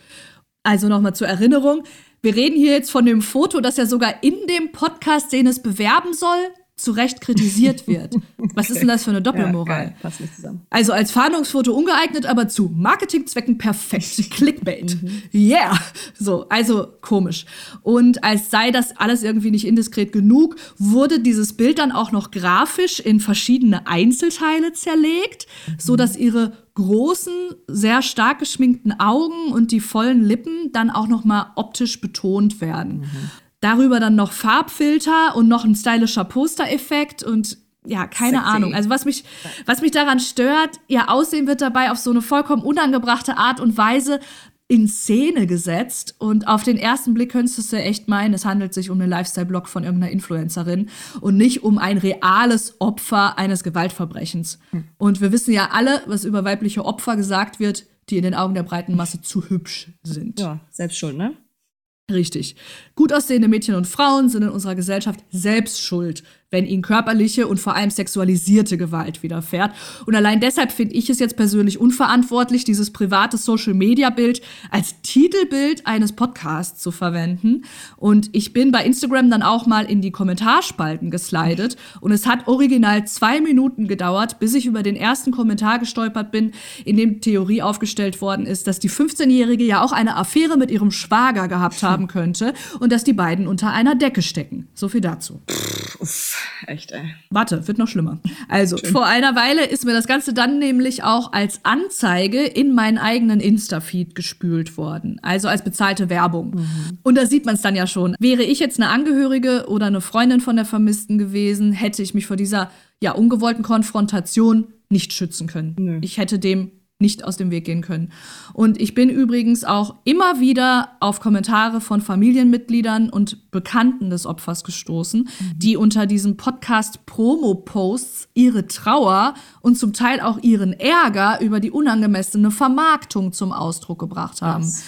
Also nochmal zur Erinnerung. Wir reden hier jetzt von dem Foto, das ja sogar in dem Podcast, den es bewerben soll, zu Recht kritisiert wird. Was ist denn das für eine Doppelmoral? Ja, Passt nicht zusammen. Also als Fahndungsfoto ungeeignet, aber zu Marketingzwecken perfekt. Clickbait. Mhm. Yeah. So, also komisch. Und als sei das alles irgendwie nicht indiskret genug, wurde dieses Bild dann auch noch grafisch in verschiedene Einzelteile zerlegt, mhm. so dass ihre großen, sehr stark geschminkten Augen und die vollen Lippen dann auch noch mal optisch betont werden. Mhm. Darüber dann noch Farbfilter und noch ein stylischer Poster-Effekt und ja, keine Sexy. Ahnung. Also was mich, was mich daran stört, ihr Aussehen wird dabei auf so eine vollkommen unangebrachte Art und Weise in Szene gesetzt und auf den ersten Blick könntest du echt meinen, es handelt sich um einen Lifestyle-Blog von irgendeiner Influencerin und nicht um ein reales Opfer eines Gewaltverbrechens. Hm. Und wir wissen ja alle, was über weibliche Opfer gesagt wird, die in den Augen der breiten Masse zu hübsch sind. Ja, selbst schon, ne? Richtig. Gut aussehende Mädchen und Frauen sind in unserer Gesellschaft selbst schuld, wenn ihnen körperliche und vor allem sexualisierte Gewalt widerfährt. Und allein deshalb finde ich es jetzt persönlich unverantwortlich, dieses private Social-Media-Bild als Titelbild eines Podcasts zu verwenden. Und ich bin bei Instagram dann auch mal in die Kommentarspalten geslidet und es hat original zwei Minuten gedauert, bis ich über den ersten Kommentar gestolpert bin, in dem Theorie aufgestellt worden ist, dass die 15-Jährige ja auch eine Affäre mit ihrem Schwager gehabt haben könnte und dass die beiden unter einer Decke stecken. So viel dazu. Uff. Echt, ey. Warte, wird noch schlimmer. Also, Schön. vor einer Weile ist mir das Ganze dann nämlich auch als Anzeige in meinen eigenen Insta-Feed gespült worden. Also als bezahlte Werbung. Mhm. Und da sieht man es dann ja schon. Wäre ich jetzt eine Angehörige oder eine Freundin von der Vermissten gewesen, hätte ich mich vor dieser ja ungewollten Konfrontation nicht schützen können. Nö. Ich hätte dem nicht aus dem Weg gehen können. Und ich bin übrigens auch immer wieder auf Kommentare von Familienmitgliedern und Bekannten des Opfers gestoßen, mhm. die unter diesem Podcast Promo-Posts ihre Trauer und zum Teil auch ihren Ärger über die unangemessene Vermarktung zum Ausdruck gebracht haben. Was?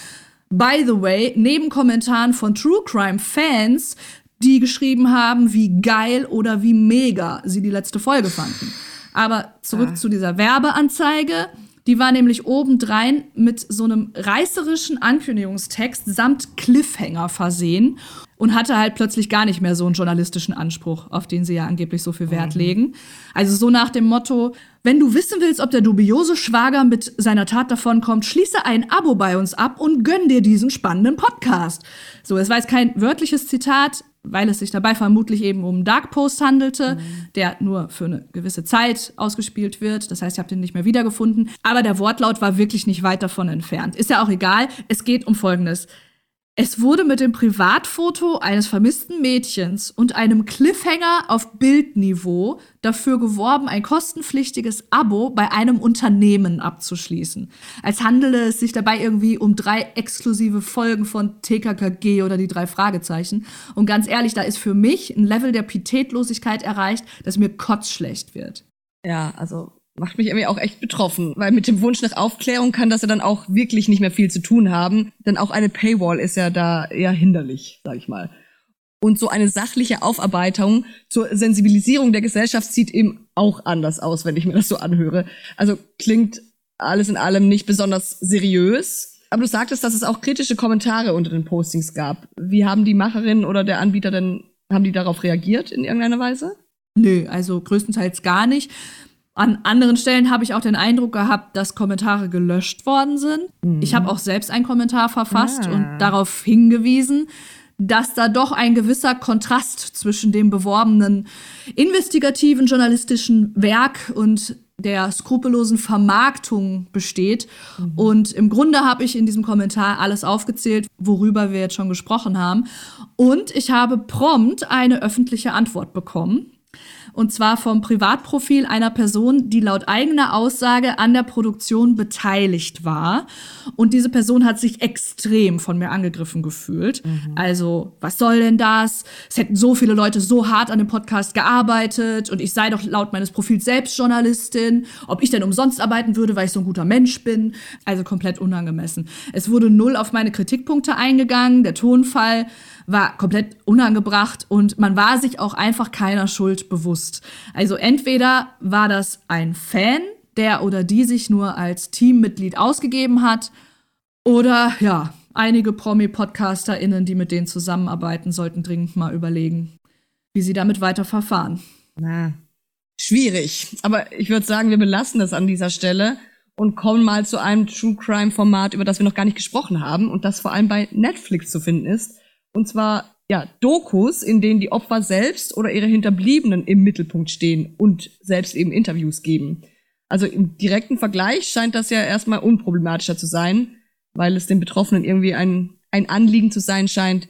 By the way, neben Kommentaren von True Crime Fans, die geschrieben haben, wie geil oder wie mega sie die letzte Folge fanden. Aber zurück ah. zu dieser Werbeanzeige. Die war nämlich obendrein mit so einem reißerischen Ankündigungstext samt Cliffhanger versehen und hatte halt plötzlich gar nicht mehr so einen journalistischen Anspruch, auf den sie ja angeblich so viel Wert mhm. legen. Also so nach dem Motto, wenn du wissen willst, ob der dubiose Schwager mit seiner Tat davonkommt, schließe ein Abo bei uns ab und gönn dir diesen spannenden Podcast. So, es war jetzt kein wörtliches Zitat, weil es sich dabei vermutlich eben um einen Dark Post handelte, mhm. der nur für eine gewisse Zeit ausgespielt wird. Das heißt, ich habe den nicht mehr wiedergefunden. Aber der Wortlaut war wirklich nicht weit davon entfernt. Ist ja auch egal. Es geht um Folgendes. Es wurde mit dem Privatfoto eines vermissten Mädchens und einem Cliffhanger auf Bildniveau dafür geworben, ein kostenpflichtiges Abo bei einem Unternehmen abzuschließen. Als handele es sich dabei irgendwie um drei exklusive Folgen von TKKG oder die drei Fragezeichen. Und ganz ehrlich, da ist für mich ein Level der Pietätlosigkeit erreicht, dass mir kotzschlecht wird. Ja, also macht mich irgendwie auch echt betroffen, weil mit dem Wunsch nach Aufklärung kann das ja dann auch wirklich nicht mehr viel zu tun haben, denn auch eine Paywall ist ja da eher hinderlich, sag ich mal. Und so eine sachliche Aufarbeitung zur Sensibilisierung der Gesellschaft sieht eben auch anders aus, wenn ich mir das so anhöre. Also klingt alles in allem nicht besonders seriös. Aber du sagtest, dass es auch kritische Kommentare unter den Postings gab. Wie haben die Macherin oder der Anbieter denn, haben die darauf reagiert in irgendeiner Weise? Nö, also größtenteils gar nicht. An anderen Stellen habe ich auch den Eindruck gehabt, dass Kommentare gelöscht worden sind. Mhm. Ich habe auch selbst einen Kommentar verfasst ah. und darauf hingewiesen, dass da doch ein gewisser Kontrast zwischen dem beworbenen investigativen journalistischen Werk und der skrupellosen Vermarktung besteht. Mhm. Und im Grunde habe ich in diesem Kommentar alles aufgezählt, worüber wir jetzt schon gesprochen haben. Und ich habe prompt eine öffentliche Antwort bekommen. Und zwar vom Privatprofil einer Person, die laut eigener Aussage an der Produktion beteiligt war. Und diese Person hat sich extrem von mir angegriffen gefühlt. Mhm. Also, was soll denn das? Es hätten so viele Leute so hart an dem Podcast gearbeitet und ich sei doch laut meines Profils selbst Journalistin. Ob ich denn umsonst arbeiten würde, weil ich so ein guter Mensch bin. Also komplett unangemessen. Es wurde null auf meine Kritikpunkte eingegangen. Der Tonfall war komplett unangebracht und man war sich auch einfach keiner Schuld bewusst. Also entweder war das ein Fan, der oder die sich nur als Teammitglied ausgegeben hat, oder ja, einige Promi-PodcasterInnen, die mit denen zusammenarbeiten, sollten dringend mal überlegen, wie sie damit weiter verfahren. Na, schwierig. Aber ich würde sagen, wir belassen es an dieser Stelle und kommen mal zu einem True Crime Format, über das wir noch gar nicht gesprochen haben und das vor allem bei Netflix zu finden ist. Und zwar ja, Dokus, in denen die Opfer selbst oder ihre Hinterbliebenen im Mittelpunkt stehen und selbst eben Interviews geben. Also im direkten Vergleich scheint das ja erstmal unproblematischer zu sein, weil es den Betroffenen irgendwie ein, ein Anliegen zu sein scheint,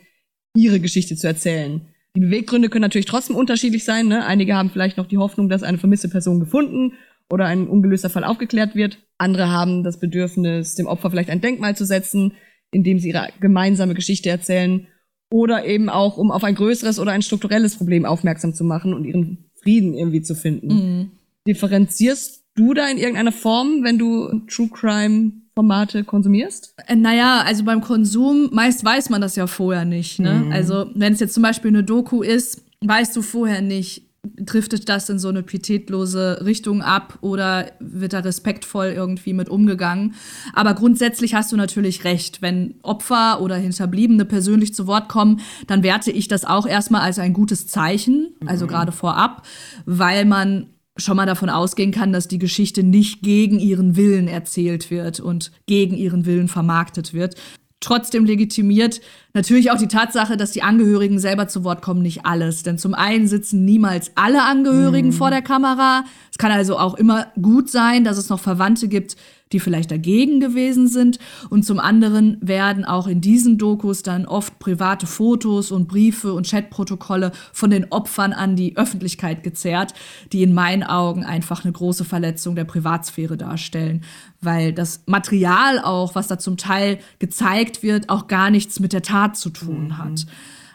ihre Geschichte zu erzählen. Die Beweggründe können natürlich trotzdem unterschiedlich sein. Ne? Einige haben vielleicht noch die Hoffnung, dass eine vermisste Person gefunden oder ein ungelöster Fall aufgeklärt wird. Andere haben das Bedürfnis, dem Opfer vielleicht ein Denkmal zu setzen, indem sie ihre gemeinsame Geschichte erzählen oder eben auch, um auf ein größeres oder ein strukturelles Problem aufmerksam zu machen und ihren Frieden irgendwie zu finden. Mhm. Differenzierst du da in irgendeiner Form, wenn du True Crime Formate konsumierst? Äh, naja, also beim Konsum, meist weiß man das ja vorher nicht. Ne? Mhm. Also wenn es jetzt zum Beispiel eine Doku ist, weißt du vorher nicht, driftet das in so eine pietätlose Richtung ab oder wird da respektvoll irgendwie mit umgegangen. Aber grundsätzlich hast du natürlich recht. Wenn Opfer oder Hinterbliebene persönlich zu Wort kommen, dann werte ich das auch erstmal als ein gutes Zeichen, also mhm. gerade vorab, weil man schon mal davon ausgehen kann, dass die Geschichte nicht gegen ihren Willen erzählt wird und gegen ihren Willen vermarktet wird, trotzdem legitimiert natürlich auch die Tatsache, dass die Angehörigen selber zu Wort kommen, nicht alles. Denn zum einen sitzen niemals alle Angehörigen mhm. vor der Kamera. Es kann also auch immer gut sein, dass es noch Verwandte gibt, die vielleicht dagegen gewesen sind. Und zum anderen werden auch in diesen Dokus dann oft private Fotos und Briefe und Chatprotokolle von den Opfern an die Öffentlichkeit gezerrt, die in meinen Augen einfach eine große Verletzung der Privatsphäre darstellen, weil das Material auch, was da zum Teil gezeigt wird, auch gar nichts mit der Tat zu tun mhm. hat.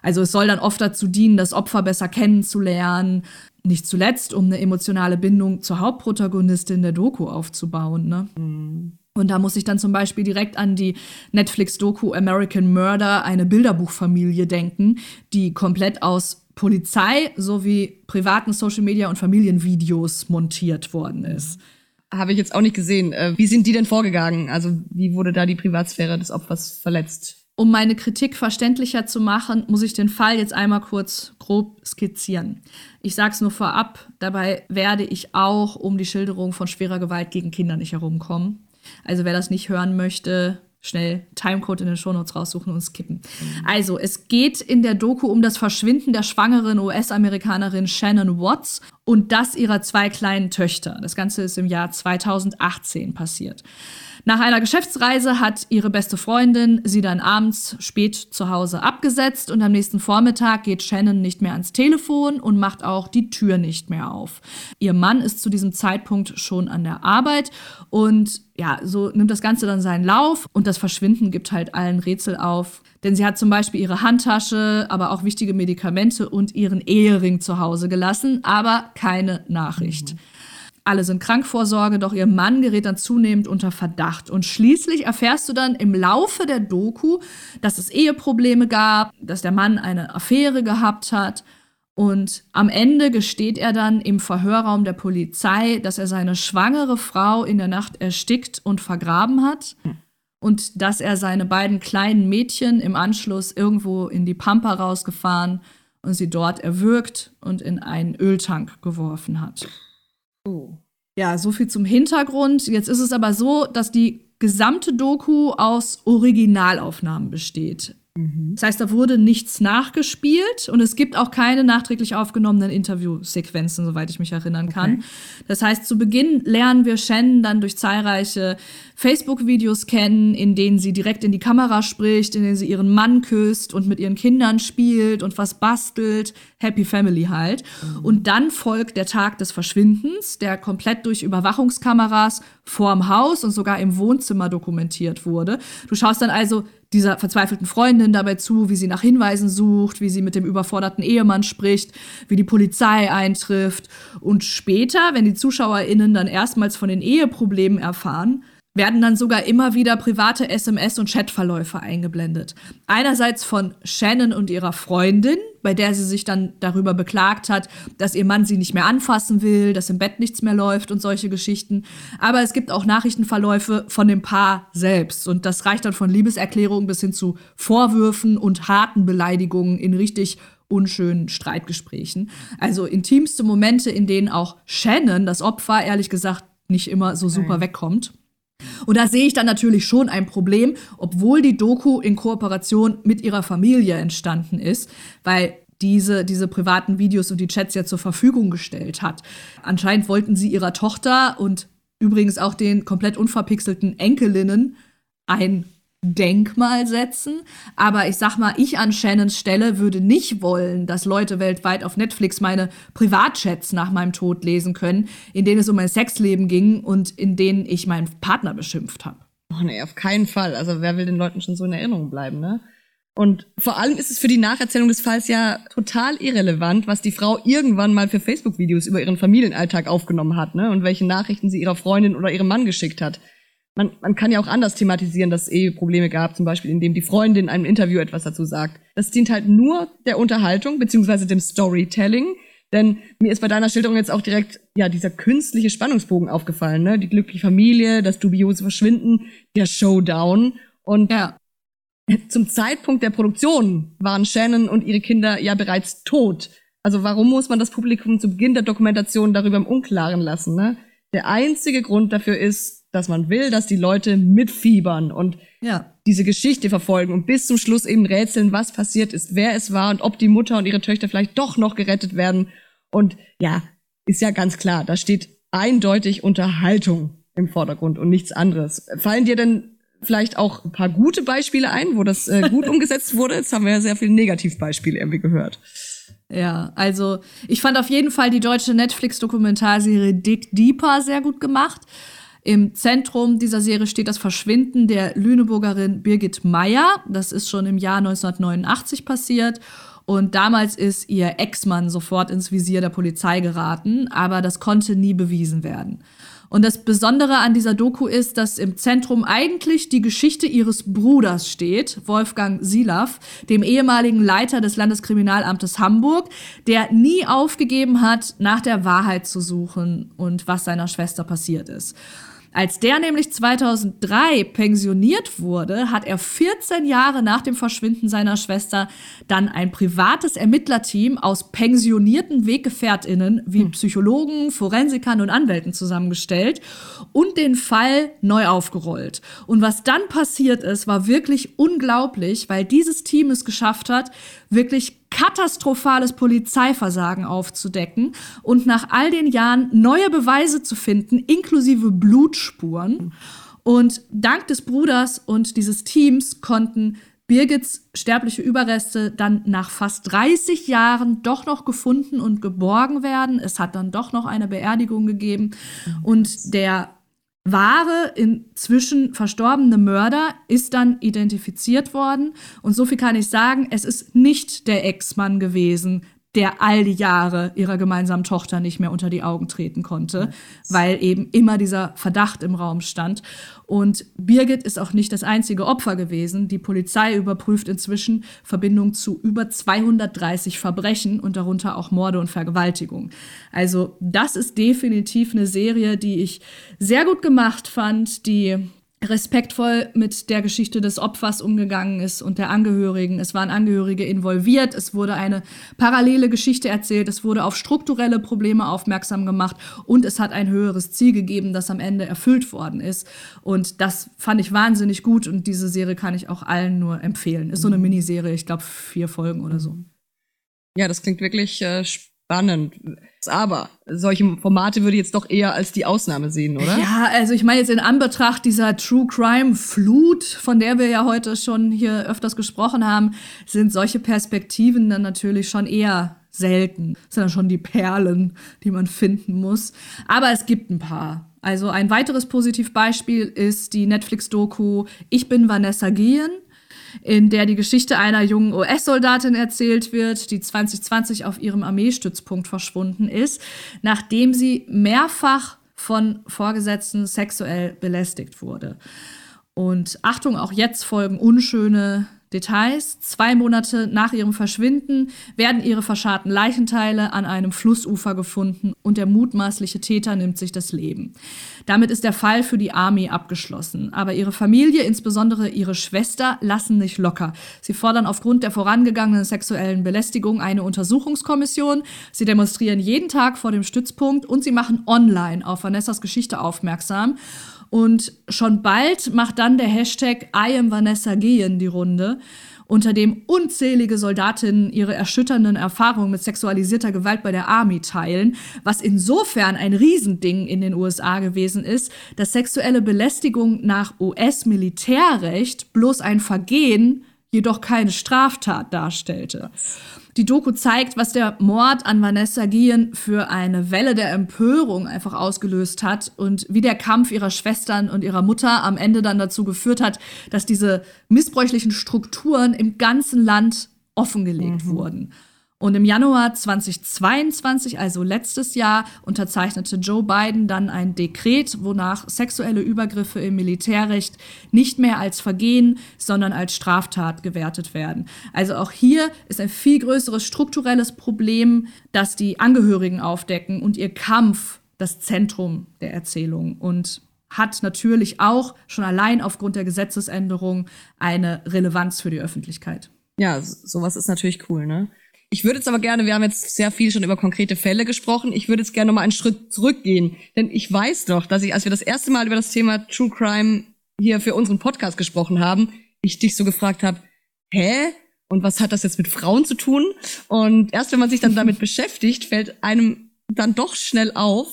Also es soll dann oft dazu dienen, das Opfer besser kennenzulernen, nicht zuletzt, um eine emotionale Bindung zur Hauptprotagonistin der Doku aufzubauen. Ne? Mhm. Und da muss ich dann zum Beispiel direkt an die Netflix-Doku American Murder, eine Bilderbuchfamilie denken, die komplett aus Polizei sowie privaten Social-Media- und Familienvideos montiert worden ist. Habe ich jetzt auch nicht gesehen. Äh, wie sind die denn vorgegangen? Also wie wurde da die Privatsphäre des Opfers verletzt? Um meine Kritik verständlicher zu machen, muss ich den Fall jetzt einmal kurz grob skizzieren. Ich sage es nur vorab, dabei werde ich auch um die Schilderung von schwerer Gewalt gegen Kinder nicht herumkommen. Also wer das nicht hören möchte, schnell Timecode in den Shownotes raussuchen und skippen. Mhm. Also, es geht in der Doku um das Verschwinden der schwangeren US-Amerikanerin Shannon Watts und das ihrer zwei kleinen Töchter. Das Ganze ist im Jahr 2018 passiert. Nach einer Geschäftsreise hat ihre beste Freundin sie dann abends spät zu Hause abgesetzt und am nächsten Vormittag geht Shannon nicht mehr ans Telefon und macht auch die Tür nicht mehr auf. Ihr Mann ist zu diesem Zeitpunkt schon an der Arbeit und ja, so nimmt das Ganze dann seinen Lauf und das Verschwinden gibt halt allen Rätsel auf. Denn sie hat zum Beispiel ihre Handtasche, aber auch wichtige Medikamente und ihren Ehering zu Hause gelassen, aber keine Nachricht. Mhm. Alle sind Krankvorsorge, doch ihr Mann gerät dann zunehmend unter Verdacht. Und schließlich erfährst du dann im Laufe der Doku, dass es Eheprobleme gab, dass der Mann eine Affäre gehabt hat. Und am Ende gesteht er dann im Verhörraum der Polizei, dass er seine schwangere Frau in der Nacht erstickt und vergraben hat. und dass er seine beiden kleinen Mädchen im Anschluss irgendwo in die Pampa rausgefahren und sie dort erwürgt und in einen Öltank geworfen hat. Oh. Ja, so viel zum Hintergrund. Jetzt ist es aber so, dass die gesamte Doku aus Originalaufnahmen besteht. Mhm. Das heißt, da wurde nichts nachgespielt und es gibt auch keine nachträglich aufgenommenen Interviewsequenzen, soweit ich mich erinnern kann. Okay. Das heißt, zu Beginn lernen wir Shannon dann durch zahlreiche Facebook-Videos kennen, in denen sie direkt in die Kamera spricht, in denen sie ihren Mann küsst und mit ihren Kindern spielt und was bastelt. Happy Family halt. Mhm. Und dann folgt der Tag des Verschwindens, der komplett durch Überwachungskameras vorm Haus und sogar im Wohnzimmer dokumentiert wurde. Du schaust dann also dieser verzweifelten Freundin dabei zu, wie sie nach Hinweisen sucht, wie sie mit dem überforderten Ehemann spricht, wie die Polizei eintrifft. Und später, wenn die ZuschauerInnen dann erstmals von den Eheproblemen erfahren, werden dann sogar immer wieder private SMS- und Chatverläufe eingeblendet. Einerseits von Shannon und ihrer Freundin, bei der sie sich dann darüber beklagt hat, dass ihr Mann sie nicht mehr anfassen will, dass im Bett nichts mehr läuft und solche Geschichten. Aber es gibt auch Nachrichtenverläufe von dem Paar selbst. Und das reicht dann von Liebeserklärungen bis hin zu Vorwürfen und harten Beleidigungen in richtig unschönen Streitgesprächen. Also intimste Momente, in denen auch Shannon, das Opfer, ehrlich gesagt nicht immer so super wegkommt. Und da sehe ich dann natürlich schon ein Problem, obwohl die Doku in Kooperation mit ihrer Familie entstanden ist, weil diese, diese privaten Videos und die Chats ja zur Verfügung gestellt hat. Anscheinend wollten sie ihrer Tochter und übrigens auch den komplett unverpixelten Enkelinnen ein Denkmal setzen. Aber ich sag mal, ich an Shannons Stelle würde nicht wollen, dass Leute weltweit auf Netflix meine Privatchats nach meinem Tod lesen können, in denen es um mein Sexleben ging und in denen ich meinen Partner beschimpft habe. Oh nee, auf keinen Fall. Also wer will den Leuten schon so in Erinnerung bleiben, ne? Und vor allem ist es für die Nacherzählung des Falls ja total irrelevant, was die Frau irgendwann mal für Facebook-Videos über ihren Familienalltag aufgenommen hat, ne? Und welche Nachrichten sie ihrer Freundin oder ihrem Mann geschickt hat man, man kann ja auch anders thematisieren, dass es eh Probleme gab, zum Beispiel indem die Freundin in einem Interview etwas dazu sagt. Das dient halt nur der Unterhaltung beziehungsweise dem Storytelling. Denn mir ist bei deiner Schilderung jetzt auch direkt ja dieser künstliche Spannungsbogen aufgefallen, ne? Die glückliche Familie, das dubiose Verschwinden, der Showdown und ja. zum Zeitpunkt der Produktion waren Shannon und ihre Kinder ja bereits tot. Also warum muss man das Publikum zu Beginn der Dokumentation darüber im Unklaren lassen, ne? Der einzige Grund dafür ist, dass man will, dass die Leute mitfiebern und ja. diese Geschichte verfolgen und bis zum Schluss eben rätseln, was passiert ist, wer es war und ob die Mutter und ihre Töchter vielleicht doch noch gerettet werden. Und ja, ist ja ganz klar, da steht eindeutig Unterhaltung im Vordergrund und nichts anderes. Fallen dir denn vielleicht auch ein paar gute Beispiele ein, wo das äh, gut umgesetzt wurde? Jetzt haben wir ja sehr viele Negativbeispiele irgendwie gehört. Ja, also ich fand auf jeden Fall die deutsche Netflix-Dokumentarserie Dick Deeper sehr gut gemacht. Im Zentrum dieser Serie steht das Verschwinden der Lüneburgerin Birgit Meyer. Das ist schon im Jahr 1989 passiert. Und damals ist ihr Ex-Mann sofort ins Visier der Polizei geraten, aber das konnte nie bewiesen werden. Und das Besondere an dieser Doku ist, dass im Zentrum eigentlich die Geschichte ihres Bruders steht, Wolfgang Silaff, dem ehemaligen Leiter des Landeskriminalamtes Hamburg, der nie aufgegeben hat, nach der Wahrheit zu suchen und was seiner Schwester passiert ist. Als der nämlich 2003 pensioniert wurde, hat er 14 Jahre nach dem Verschwinden seiner Schwester dann ein privates Ermittlerteam aus pensionierten Weggefährtinnen wie hm. Psychologen, Forensikern und Anwälten zusammengestellt und den Fall neu aufgerollt. Und was dann passiert ist, war wirklich unglaublich, weil dieses Team es geschafft hat, wirklich katastrophales Polizeiversagen aufzudecken und nach all den Jahren neue Beweise zu finden, inklusive Blutspuren. Und dank des Bruders und dieses Teams konnten Birgits sterbliche Überreste dann nach fast 30 Jahren doch noch gefunden und geborgen werden. Es hat dann doch noch eine Beerdigung gegeben. Und der wahre, inzwischen verstorbene Mörder ist dann identifiziert worden. Und so viel kann ich sagen, es ist nicht der Ex-Mann gewesen, der all die Jahre ihrer gemeinsamen Tochter nicht mehr unter die Augen treten konnte, weil eben immer dieser Verdacht im Raum stand. Und Birgit ist auch nicht das einzige Opfer gewesen. Die Polizei überprüft inzwischen Verbindungen zu über 230 Verbrechen und darunter auch Morde und Vergewaltigung. Also das ist definitiv eine Serie, die ich sehr gut gemacht fand, die respektvoll mit der Geschichte des Opfers umgegangen ist und der Angehörigen. Es waren Angehörige involviert, es wurde eine parallele Geschichte erzählt, es wurde auf strukturelle Probleme aufmerksam gemacht und es hat ein höheres Ziel gegeben, das am Ende erfüllt worden ist. Und das fand ich wahnsinnig gut und diese Serie kann ich auch allen nur empfehlen. Ist so eine Miniserie, ich glaube vier Folgen oder so. Ja, das klingt wirklich äh, spannend. Aber solche Formate würde ich jetzt doch eher als die Ausnahme sehen, oder? Ja, also ich meine jetzt in Anbetracht dieser True Crime Flut, von der wir ja heute schon hier öfters gesprochen haben, sind solche Perspektiven dann natürlich schon eher selten. Das sind dann schon die Perlen, die man finden muss. Aber es gibt ein paar. Also ein weiteres Positivbeispiel ist die Netflix-Doku Ich bin Vanessa Gehen in der die Geschichte einer jungen US-Soldatin erzählt wird, die 2020 auf ihrem Armeestützpunkt verschwunden ist, nachdem sie mehrfach von Vorgesetzten sexuell belästigt wurde. Und Achtung, auch jetzt folgen unschöne Details. Zwei Monate nach ihrem Verschwinden werden ihre verscharrten Leichenteile an einem Flussufer gefunden und der mutmaßliche Täter nimmt sich das Leben. Damit ist der Fall für die Army abgeschlossen. Aber ihre Familie, insbesondere ihre Schwester, lassen nicht locker. Sie fordern aufgrund der vorangegangenen sexuellen Belästigung eine Untersuchungskommission. Sie demonstrieren jeden Tag vor dem Stützpunkt und sie machen online auf Vanessas Geschichte aufmerksam. Und schon bald macht dann der Hashtag I am Vanessa Gehen die Runde, unter dem unzählige Soldatinnen ihre erschütternden Erfahrungen mit sexualisierter Gewalt bei der Army teilen, was insofern ein Riesending in den USA gewesen ist, dass sexuelle Belästigung nach US-Militärrecht bloß ein Vergehen, jedoch keine Straftat darstellte. Die Doku zeigt, was der Mord an Vanessa Guillen für eine Welle der Empörung einfach ausgelöst hat und wie der Kampf ihrer Schwestern und ihrer Mutter am Ende dann dazu geführt hat, dass diese missbräuchlichen Strukturen im ganzen Land offengelegt mhm. wurden. Und im Januar 2022, also letztes Jahr, unterzeichnete Joe Biden dann ein Dekret, wonach sexuelle Übergriffe im Militärrecht nicht mehr als Vergehen, sondern als Straftat gewertet werden. Also auch hier ist ein viel größeres strukturelles Problem, das die Angehörigen aufdecken und ihr Kampf das Zentrum der Erzählung und hat natürlich auch schon allein aufgrund der Gesetzesänderung eine Relevanz für die Öffentlichkeit. Ja, sowas ist natürlich cool, ne? Ich würde jetzt aber gerne, wir haben jetzt sehr viel schon über konkrete Fälle gesprochen, ich würde jetzt gerne noch mal einen Schritt zurückgehen. Denn ich weiß doch, dass ich, als wir das erste Mal über das Thema True Crime hier für unseren Podcast gesprochen haben, ich dich so gefragt habe, hä? Und was hat das jetzt mit Frauen zu tun? Und erst wenn man sich dann damit beschäftigt, fällt einem dann doch schnell auf,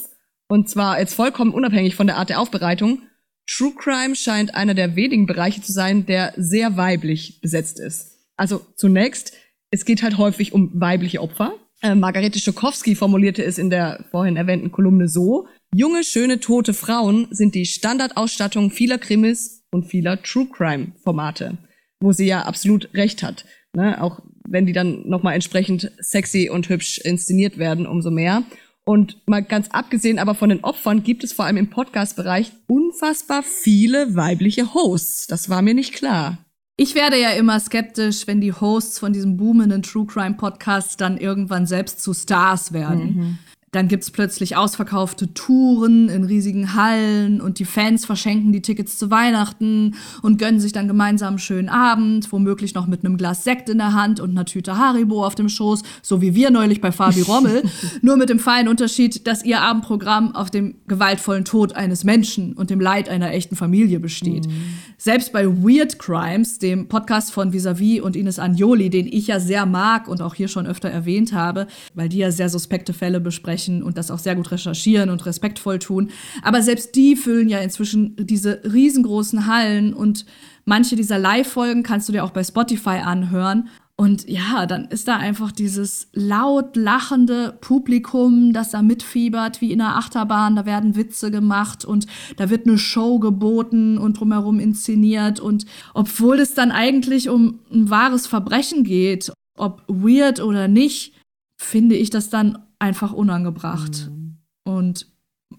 und zwar jetzt vollkommen unabhängig von der Art der Aufbereitung, True Crime scheint einer der wenigen Bereiche zu sein, der sehr weiblich besetzt ist. Also zunächst, es geht halt häufig um weibliche Opfer. Äh, Margarete Schokowski formulierte es in der vorhin erwähnten Kolumne so, junge, schöne, tote Frauen sind die Standardausstattung vieler Krimis und vieler True Crime Formate, wo sie ja absolut recht hat. Ne? Auch wenn die dann nochmal entsprechend sexy und hübsch inszeniert werden, umso mehr. Und mal ganz abgesehen aber von den Opfern gibt es vor allem im Podcast-Bereich unfassbar viele weibliche Hosts. Das war mir nicht klar. Ich werde ja immer skeptisch, wenn die Hosts von diesem boomenden True Crime Podcast dann irgendwann selbst zu Stars werden. Mhm. Dann gibt's plötzlich ausverkaufte Touren in riesigen Hallen und die Fans verschenken die Tickets zu Weihnachten und gönnen sich dann gemeinsam einen schönen Abend, womöglich noch mit einem Glas Sekt in der Hand und einer Tüte Haribo auf dem Schoß, so wie wir neulich bei Fabi Rommel. Nur mit dem feinen Unterschied, dass ihr Abendprogramm auf dem gewaltvollen Tod eines Menschen und dem Leid einer echten Familie besteht. Mhm. Selbst bei Weird Crimes, dem Podcast von Visavi und Ines Agnoli, den ich ja sehr mag und auch hier schon öfter erwähnt habe, weil die ja sehr suspekte Fälle besprechen, sprechen und das auch sehr gut recherchieren und respektvoll tun. Aber selbst die füllen ja inzwischen diese riesengroßen Hallen und manche dieser Live-Folgen kannst du dir auch bei Spotify anhören. Und ja, dann ist da einfach dieses laut lachende Publikum, das da mitfiebert, wie in einer Achterbahn. Da werden Witze gemacht und da wird eine Show geboten und drumherum inszeniert. Und obwohl es dann eigentlich um ein wahres Verbrechen geht, ob weird oder nicht, finde ich das dann einfach unangebracht. Mhm. Und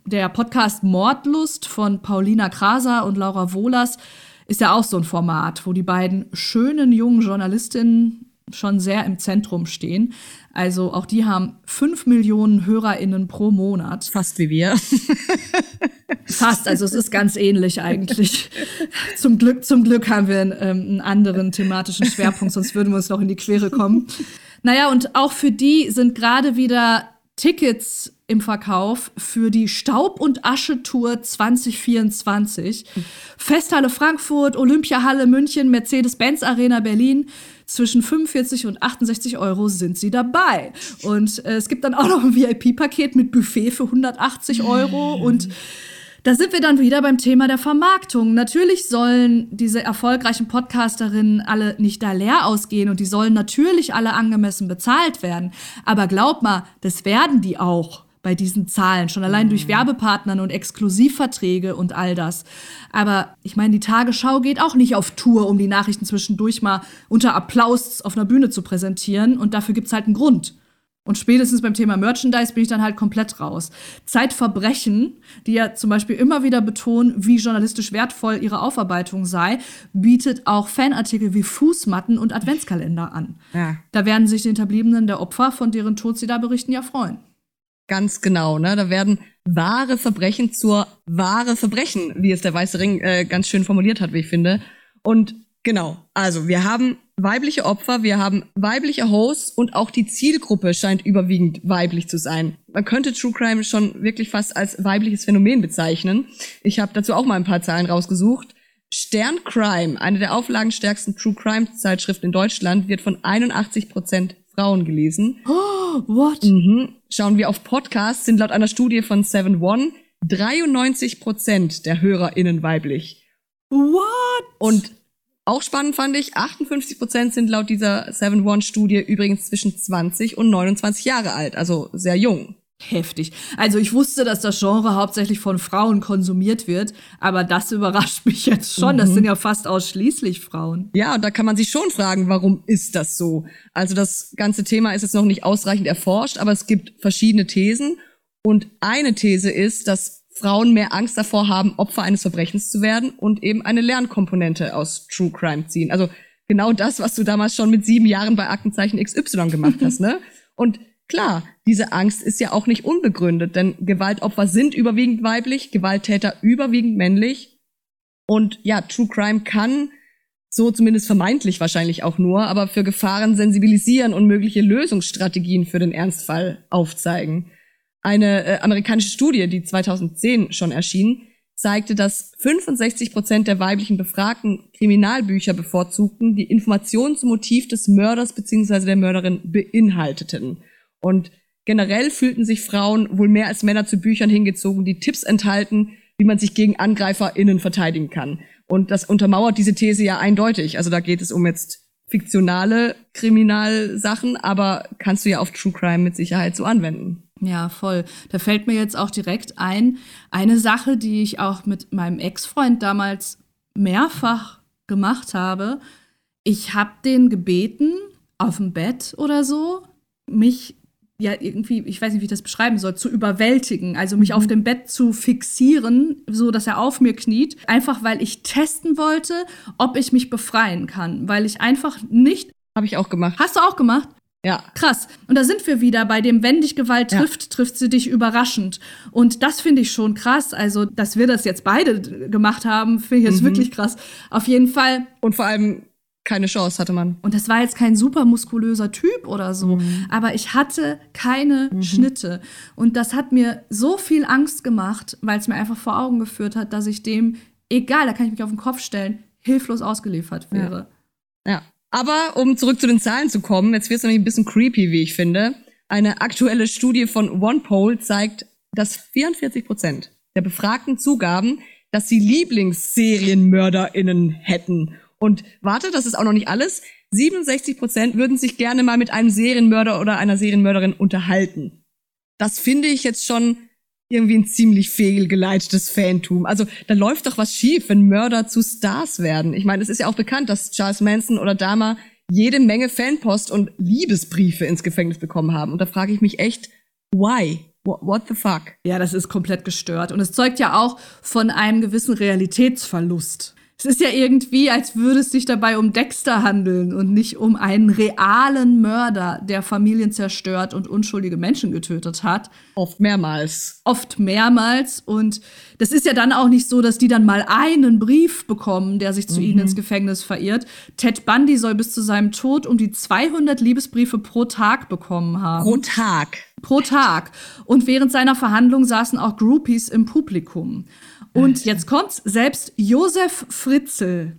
der Podcast Mordlust von Paulina Kraser und Laura Wohlers ist ja auch so ein Format, wo die beiden schönen jungen Journalistinnen schon sehr im Zentrum stehen. Also auch die haben fünf Millionen HörerInnen pro Monat. Fast wie wir. Fast, also es ist ganz ähnlich eigentlich. zum Glück, zum Glück haben wir einen, ähm, einen anderen thematischen Schwerpunkt, sonst würden wir uns noch in die Quere kommen. Naja, und auch für die sind gerade wieder Tickets im Verkauf für die Staub- und Asche-Tour 2024. Festhalle Frankfurt, Olympiahalle München, Mercedes-Benz Arena Berlin. Zwischen 45 und 68 Euro sind sie dabei. Und äh, es gibt dann auch noch ein VIP-Paket mit Buffet für 180 Euro und da sind wir dann wieder beim Thema der Vermarktung. Natürlich sollen diese erfolgreichen Podcasterinnen alle nicht da leer ausgehen und die sollen natürlich alle angemessen bezahlt werden. Aber glaub mal, das werden die auch bei diesen Zahlen, schon allein durch Werbepartnern und Exklusivverträge und all das. Aber ich meine, die Tagesschau geht auch nicht auf Tour, um die Nachrichten zwischendurch mal unter Applaus auf einer Bühne zu präsentieren. Und dafür gibt's halt einen Grund. Und spätestens beim Thema Merchandise bin ich dann halt komplett raus. Zeitverbrechen, die ja zum Beispiel immer wieder betonen, wie journalistisch wertvoll ihre Aufarbeitung sei, bietet auch Fanartikel wie Fußmatten und Adventskalender an. Ja. Da werden sich die Hinterbliebenen der Opfer, von deren Tod sie da berichten, ja freuen. Ganz genau, ne? Da werden wahre Verbrechen zur wahre Verbrechen, wie es der Weiße Ring äh, ganz schön formuliert hat, wie ich finde. Und genau, also wir haben weibliche Opfer, wir haben weibliche Hosts und auch die Zielgruppe scheint überwiegend weiblich zu sein. Man könnte True Crime schon wirklich fast als weibliches Phänomen bezeichnen. Ich habe dazu auch mal ein paar Zahlen rausgesucht. Stern Crime, eine der auflagenstärksten True Crime Zeitschriften in Deutschland, wird von 81 Prozent Frauen gelesen. Oh, what? Mhm. Schauen wir auf Podcasts, sind laut einer Studie von 7 One 93 Prozent der HörerInnen weiblich. What? Und auch spannend fand ich, 58 Prozent sind laut dieser 7 One Studie übrigens zwischen 20 und 29 Jahre alt, also sehr jung. Heftig. Also ich wusste, dass das Genre hauptsächlich von Frauen konsumiert wird, aber das überrascht mich jetzt schon. Das sind ja fast ausschließlich Frauen. Ja, und da kann man sich schon fragen, warum ist das so? Also das ganze Thema ist jetzt noch nicht ausreichend erforscht, aber es gibt verschiedene Thesen. Und eine These ist, dass Frauen mehr Angst davor haben, Opfer eines Verbrechens zu werden und eben eine Lernkomponente aus True Crime ziehen. Also genau das, was du damals schon mit sieben Jahren bei Aktenzeichen XY gemacht hast, ne? Und klar, diese Angst ist ja auch nicht unbegründet, denn Gewaltopfer sind überwiegend weiblich, Gewalttäter überwiegend männlich. Und ja, True Crime kann so zumindest vermeintlich wahrscheinlich auch nur, aber für Gefahren sensibilisieren und mögliche Lösungsstrategien für den Ernstfall aufzeigen. Eine äh, amerikanische Studie, die 2010 schon erschien, zeigte, dass 65 Prozent der weiblichen Befragten Kriminalbücher bevorzugten, die Informationen zum Motiv des Mörders bzw. der Mörderin beinhalteten. Und generell fühlten sich Frauen wohl mehr als Männer zu Büchern hingezogen, die Tipps enthalten, wie man sich gegen AngreiferInnen verteidigen kann. Und das untermauert diese These ja eindeutig. Also da geht es um jetzt fiktionale Kriminalsachen, aber kannst du ja auf True Crime mit Sicherheit so anwenden. Ja, voll. Da fällt mir jetzt auch direkt ein, eine Sache, die ich auch mit meinem Ex-Freund damals mehrfach gemacht habe. Ich habe den gebeten, auf dem Bett oder so, mich ja irgendwie, ich weiß nicht, wie ich das beschreiben soll, zu überwältigen, also mich auf dem Bett zu fixieren, so dass er auf mir kniet, einfach weil ich testen wollte, ob ich mich befreien kann, weil ich einfach nicht Habe ich auch gemacht. Hast du auch gemacht? Ja. Krass. Und da sind wir wieder bei dem, wenn dich Gewalt Ja. trifft, trifft sie dich überraschend. Und das finde ich schon krass. Also, dass wir das jetzt beide gemacht haben, finde ich jetzt Mhm. wirklich krass. Auf jeden Fall. Und vor allem keine Chance hatte man. Und das war jetzt kein super muskulöser Typ oder so, Mhm. aber ich hatte keine Schnitte. Und das hat mir so viel Angst gemacht, weil es mir einfach vor Augen geführt hat, dass ich dem, egal, da kann ich mich auf den Kopf stellen, hilflos ausgeliefert wäre. Ja. Aber um zurück zu den Zahlen zu kommen, jetzt wird es nämlich ein bisschen creepy, wie ich finde. Eine aktuelle Studie von OnePoll zeigt, dass 44 Prozent der Befragten zugaben, dass sie LieblingsserienmörderInnen hätten. Und warte, das ist auch noch nicht alles. 67 Prozent würden sich gerne mal mit einem Serienmörder oder einer Serienmörderin unterhalten. Das finde ich jetzt schon irgendwie ein ziemlich fehlgeleitetes Fantum. Also da läuft doch was schief, wenn Mörder zu Stars werden. Ich meine, es ist ja auch bekannt, dass Charles Manson oder Dahmer jede Menge Fanpost und Liebesbriefe ins Gefängnis bekommen haben. Und da frage ich mich echt, why? What the fuck? Ja, das ist komplett gestört. Und es zeugt ja auch von einem gewissen Realitätsverlust. Es ist ja irgendwie, als würde es sich dabei um Dexter handeln und nicht um einen realen Mörder, der Familien zerstört und unschuldige Menschen getötet hat. Oft mehrmals. Oft mehrmals. Und das ist ja dann auch nicht so, dass die dann mal einen Brief bekommen, der sich zu mhm. ihnen ins Gefängnis verirrt. Ted Bundy soll bis zu seinem Tod um die 200 Liebesbriefe pro Tag bekommen haben. Pro Tag. Pro Tag. Und während seiner Verhandlung saßen auch Groupies im Publikum. Und jetzt kommt's, selbst Josef Fritzl,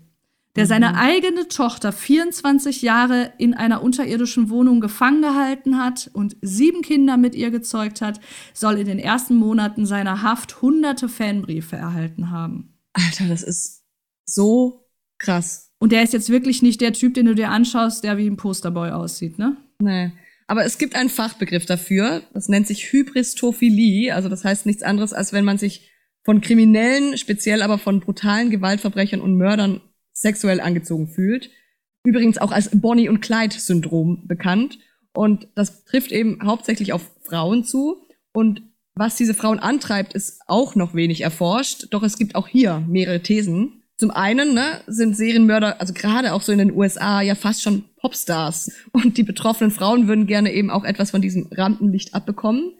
der seine mhm. eigene Tochter 24 Jahre in einer unterirdischen Wohnung gefangen gehalten hat und sieben Kinder mit ihr gezeugt hat, soll in den ersten Monaten seiner Haft hunderte Fanbriefe erhalten haben. Alter, das ist so krass. Und der ist jetzt wirklich nicht der Typ, den du dir anschaust, der wie ein Posterboy aussieht, ne? Nee. Aber es gibt einen Fachbegriff dafür, das nennt sich Hybristophilie, also das heißt nichts anderes, als wenn man sich von Kriminellen, speziell aber von brutalen Gewaltverbrechern und Mördern sexuell angezogen fühlt. Übrigens auch als Bonnie- und Clyde-Syndrom bekannt. Und das trifft eben hauptsächlich auf Frauen zu. Und was diese Frauen antreibt, ist auch noch wenig erforscht. Doch es gibt auch hier mehrere Thesen. Zum einen ne, sind Serienmörder, also gerade auch so in den USA, ja fast schon Popstars. Und die betroffenen Frauen würden gerne eben auch etwas von diesem Rampenlicht abbekommen.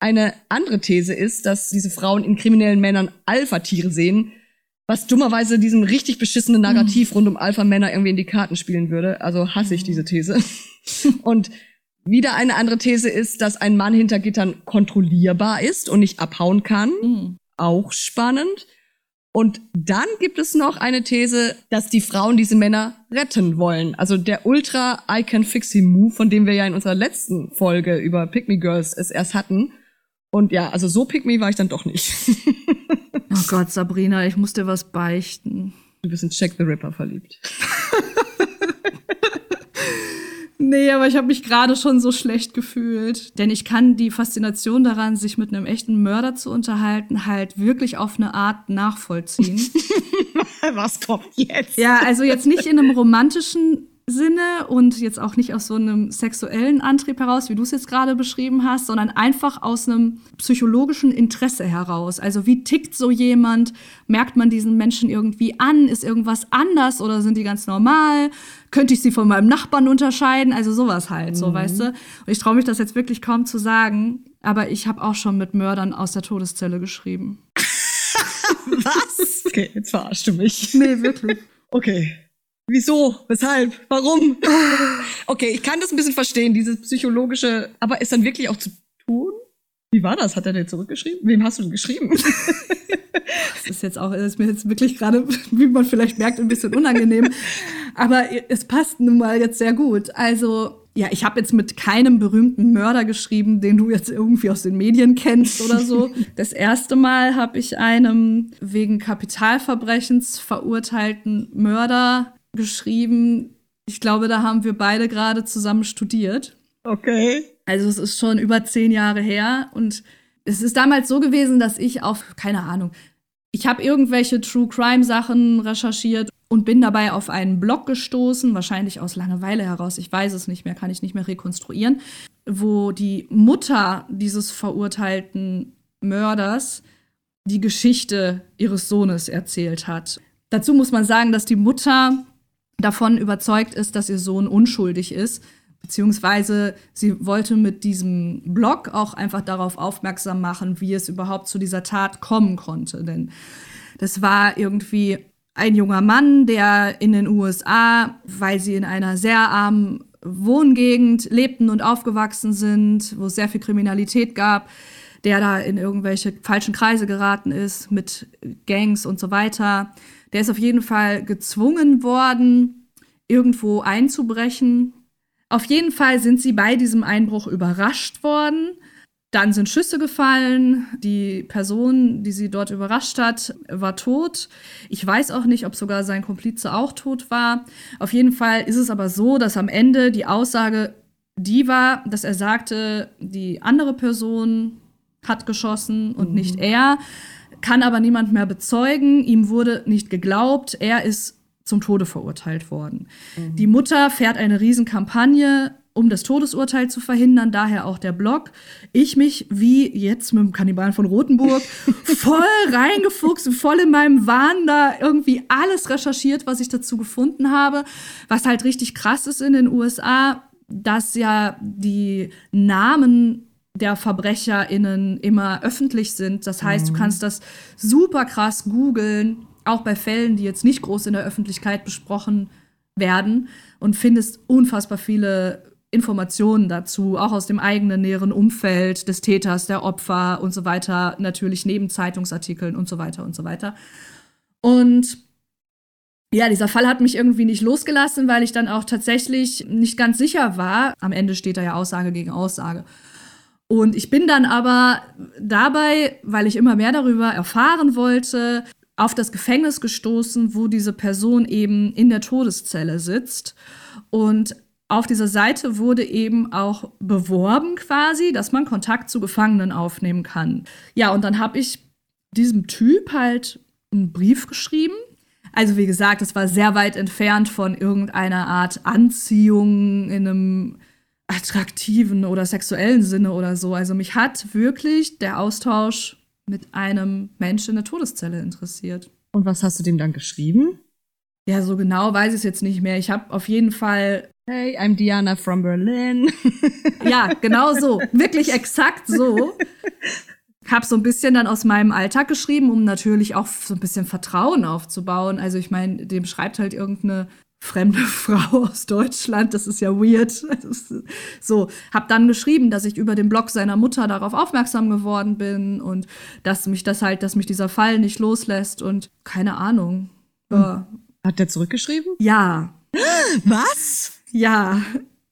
Eine andere These ist, dass diese Frauen in kriminellen Männern Alpha-Tiere sehen, was dummerweise diesem richtig beschissenen Narrativ mhm. rund um Alpha-Männer irgendwie in die Karten spielen würde. Also hasse ich mhm. diese These. und wieder eine andere These ist, dass ein Mann hinter Gittern kontrollierbar ist und nicht abhauen kann. Mhm. Auch spannend. Und dann gibt es noch eine These, dass die Frauen diese Männer retten wollen. Also der Ultra I Can Fix Him Move, von dem wir ja in unserer letzten Folge über Pick Me Girls es erst hatten, und ja, also so pick me war ich dann doch nicht. oh Gott, Sabrina, ich muss dir was beichten. Du bist in Check the Ripper verliebt. nee, aber ich habe mich gerade schon so schlecht gefühlt. Denn ich kann die Faszination daran, sich mit einem echten Mörder zu unterhalten, halt wirklich auf eine Art nachvollziehen. was kommt jetzt? Ja, also jetzt nicht in einem romantischen Sinne und jetzt auch nicht aus so einem sexuellen Antrieb heraus, wie du es jetzt gerade beschrieben hast, sondern einfach aus einem psychologischen Interesse heraus. Also wie tickt so jemand? Merkt man diesen Menschen irgendwie an? Ist irgendwas anders oder sind die ganz normal? Könnte ich sie von meinem Nachbarn unterscheiden? Also sowas halt, mhm. so weißt du. Und ich traue mich das jetzt wirklich kaum zu sagen, aber ich habe auch schon mit Mördern aus der Todeszelle geschrieben. Was? Okay, jetzt verarschst du mich. Nee, wirklich. Okay. Wieso? Weshalb? Warum? Okay, ich kann das ein bisschen verstehen, dieses psychologische, aber ist dann wirklich auch zu tun? Wie war das? Hat er dir zurückgeschrieben? Wem hast du denn geschrieben? das ist jetzt auch, ist mir jetzt wirklich gerade, wie man vielleicht merkt, ein bisschen unangenehm. Aber es passt nun mal jetzt sehr gut. Also, ja, ich habe jetzt mit keinem berühmten Mörder geschrieben, den du jetzt irgendwie aus den Medien kennst oder so. Das erste Mal habe ich einem wegen Kapitalverbrechens verurteilten Mörder geschrieben. Ich glaube, da haben wir beide gerade zusammen studiert. Okay. Also es ist schon über zehn Jahre her und es ist damals so gewesen, dass ich auf, keine Ahnung, ich habe irgendwelche True Crime Sachen recherchiert und bin dabei auf einen Blog gestoßen, wahrscheinlich aus Langeweile heraus, ich weiß es nicht mehr, kann ich nicht mehr rekonstruieren, wo die Mutter dieses verurteilten Mörders die Geschichte ihres Sohnes erzählt hat. Dazu muss man sagen, dass die Mutter davon überzeugt ist, dass ihr Sohn unschuldig ist. Beziehungsweise sie wollte mit diesem Blog auch einfach darauf aufmerksam machen, wie es überhaupt zu dieser Tat kommen konnte. Denn das war irgendwie ein junger Mann, der in den USA, weil sie in einer sehr armen Wohngegend lebten und aufgewachsen sind, wo es sehr viel Kriminalität gab, der da in irgendwelche falschen Kreise geraten ist mit Gangs und so weiter der ist auf jeden Fall gezwungen worden, irgendwo einzubrechen. Auf jeden Fall sind sie bei diesem Einbruch überrascht worden. Dann sind Schüsse gefallen. Die Person, die sie dort überrascht hat, war tot. Ich weiß auch nicht, ob sogar sein Komplize auch tot war. Auf jeden Fall ist es aber so, dass am Ende die Aussage die war, dass er sagte, die andere Person hat geschossen und mhm. nicht er kann aber niemand mehr bezeugen. Ihm wurde nicht geglaubt. Er ist zum Tode verurteilt worden. Mhm. Die Mutter fährt eine Riesenkampagne um das Todesurteil zu verhindern, daher auch der Blog. Ich mich, wie jetzt mit dem Kannibalen von Rothenburg, voll reingefuchst, voll in meinem Wahn da irgendwie alles recherchiert, was ich dazu gefunden habe. Was halt richtig krass ist in den USA, dass ja die Namen der VerbrecherInnen immer öffentlich sind. Das heißt, mhm. du kannst das super krass googeln, auch bei Fällen, die jetzt nicht groß in der Öffentlichkeit besprochen werden und findest unfassbar viele Informationen dazu, auch aus dem eigenen näheren Umfeld des Täters, der Opfer und so weiter, natürlich neben Zeitungsartikeln und so weiter und so weiter. Und ja, dieser Fall hat mich irgendwie nicht losgelassen, weil ich dann auch tatsächlich nicht ganz sicher war. Am Ende steht da ja Aussage gegen Aussage. Und ich bin dann aber dabei, weil ich immer mehr darüber erfahren wollte, auf das Gefängnis gestoßen, wo diese Person eben in der Todeszelle sitzt. Und auf dieser Seite wurde eben auch beworben quasi, dass man Kontakt zu Gefangenen aufnehmen kann. Ja, und dann habe ich diesem Typ halt einen Brief geschrieben. Also wie gesagt, es war sehr weit entfernt von irgendeiner Art Anziehung in einem attraktiven oder sexuellen Sinne oder so. Also mich hat wirklich der Austausch mit einem Menschen in der Todeszelle interessiert. Und was hast du dem dann geschrieben? Ja, so genau weiß ich es jetzt nicht mehr. Ich habe auf jeden Fall. Hey, I'm Diana from Berlin. ja, genau so. Wirklich exakt so. Hab so ein bisschen dann aus meinem Alltag geschrieben, um natürlich auch so ein bisschen Vertrauen aufzubauen. Also ich meine, dem schreibt halt irgendeine fremde Frau aus Deutschland, das ist ja weird. Ist so, hab dann geschrieben, dass ich über den Blog seiner Mutter darauf aufmerksam geworden bin und dass mich das halt, dass mich dieser Fall nicht loslässt und keine Ahnung. Ja. Hat der zurückgeschrieben? Ja. Was? Ja.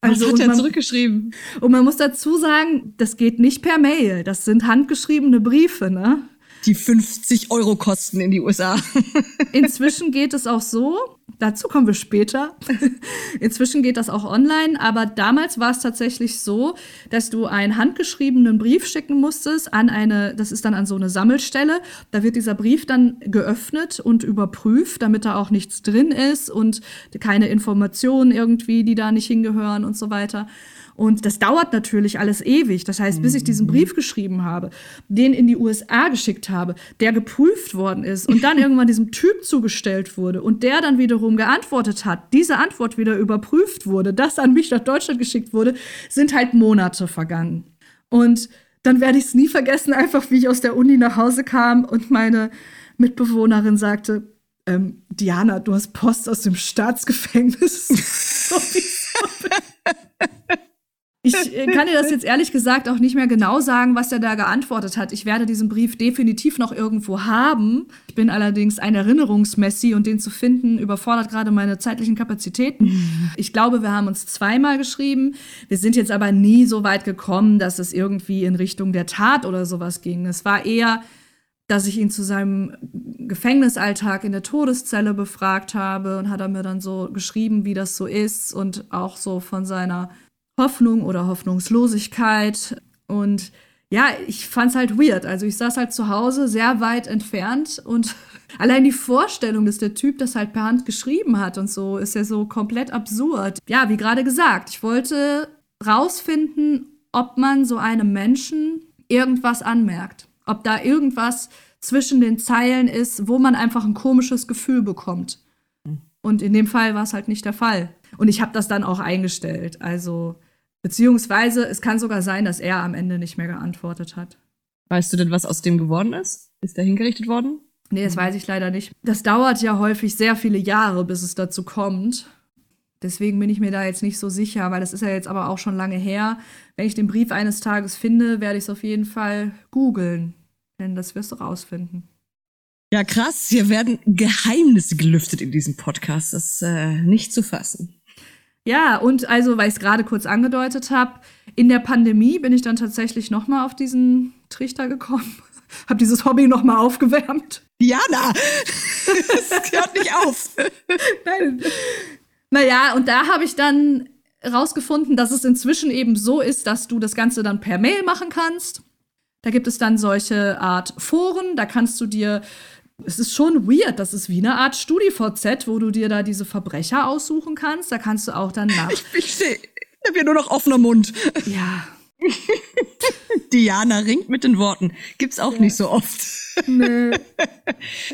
Also, Was hat er zurückgeschrieben? Und man muss dazu sagen, das geht nicht per Mail. Das sind handgeschriebene Briefe, ne? Die 50 Euro kosten in die USA. Inzwischen geht es auch so, Dazu kommen wir später. Inzwischen geht das auch online, aber damals war es tatsächlich so, dass du einen handgeschriebenen Brief schicken musstest an eine, das ist dann an so eine Sammelstelle. Da wird dieser Brief dann geöffnet und überprüft, damit da auch nichts drin ist und keine Informationen irgendwie, die da nicht hingehören und so weiter. Und das dauert natürlich alles ewig. Das heißt, bis ich diesen mhm. Brief geschrieben habe, den in die USA geschickt habe, der geprüft worden ist und dann irgendwann diesem Typ zugestellt wurde und der dann wiederum geantwortet hat, diese Antwort wieder überprüft wurde, das an mich nach Deutschland geschickt wurde, sind halt Monate vergangen. Und dann werde ich es nie vergessen, einfach wie ich aus der Uni nach Hause kam und meine Mitbewohnerin sagte, ähm, Diana, du hast Post aus dem Staatsgefängnis. so ich äh, kann dir das jetzt ehrlich gesagt auch nicht mehr genau sagen, was er da geantwortet hat. Ich werde diesen Brief definitiv noch irgendwo haben. Ich bin allerdings ein Erinnerungsmessi und den zu finden überfordert gerade meine zeitlichen Kapazitäten. Ich glaube, wir haben uns zweimal geschrieben. Wir sind jetzt aber nie so weit gekommen, dass es irgendwie in Richtung der Tat oder sowas ging. Es war eher, dass ich ihn zu seinem Gefängnisalltag in der Todeszelle befragt habe und hat er mir dann so geschrieben, wie das so ist und auch so von seiner Hoffnung oder Hoffnungslosigkeit. Und ja, ich fand's halt weird. Also ich saß halt zu Hause, sehr weit entfernt und allein die Vorstellung, dass der Typ das halt per Hand geschrieben hat und so, ist ja so komplett absurd. Ja, wie gerade gesagt, ich wollte rausfinden, ob man so einem Menschen irgendwas anmerkt. Ob da irgendwas zwischen den Zeilen ist, wo man einfach ein komisches Gefühl bekommt. Und in dem Fall war es halt nicht der Fall. Und ich habe das dann auch eingestellt. Also Beziehungsweise es kann sogar sein, dass er am Ende nicht mehr geantwortet hat. Weißt du denn, was aus dem geworden ist? Ist er hingerichtet worden? Nee, das weiß ich leider nicht. Das dauert ja häufig sehr viele Jahre, bis es dazu kommt. Deswegen bin ich mir da jetzt nicht so sicher, weil das ist ja jetzt aber auch schon lange her. Wenn ich den Brief eines Tages finde, werde ich es auf jeden Fall googeln. Denn das wirst du rausfinden. Ja, krass. Hier werden Geheimnisse gelüftet in diesem Podcast. Das ist äh, nicht zu fassen. Ja, und also, weil ich es gerade kurz angedeutet habe, in der Pandemie bin ich dann tatsächlich noch mal auf diesen Trichter gekommen. habe dieses Hobby noch mal aufgewärmt. Diana, das hört nicht auf. Nein. Naja, und da habe ich dann rausgefunden, dass es inzwischen eben so ist, dass du das Ganze dann per Mail machen kannst. Da gibt es dann solche Art Foren, da kannst du dir es ist schon weird. Das ist wie eine Art StudiVZ, wo du dir da diese Verbrecher aussuchen kannst. Da kannst du auch dann nach. Ich, ich Ich habe hier nur noch offener Mund. Ja. Diana ringt mit den Worten. Gibt's auch nicht so oft. Nö.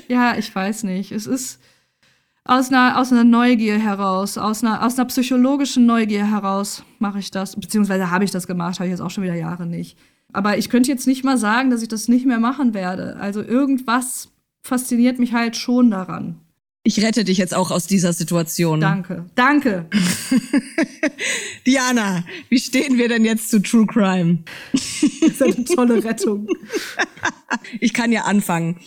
Ja, ich weiß nicht. Es ist aus einer, aus einer Neugier heraus, aus einer, aus einer psychologischen Neugier heraus mache ich das. Beziehungsweise habe ich das gemacht, habe ich jetzt auch schon wieder Jahre nicht. Aber ich könnte jetzt nicht mal sagen, dass ich das nicht mehr machen werde. Also irgendwas fasziniert mich halt schon daran. Ich rette dich jetzt auch aus dieser Situation. Danke. Danke. Diana, wie stehen wir denn jetzt zu True Crime? Das ist eine tolle Rettung. Ich kann ja anfangen.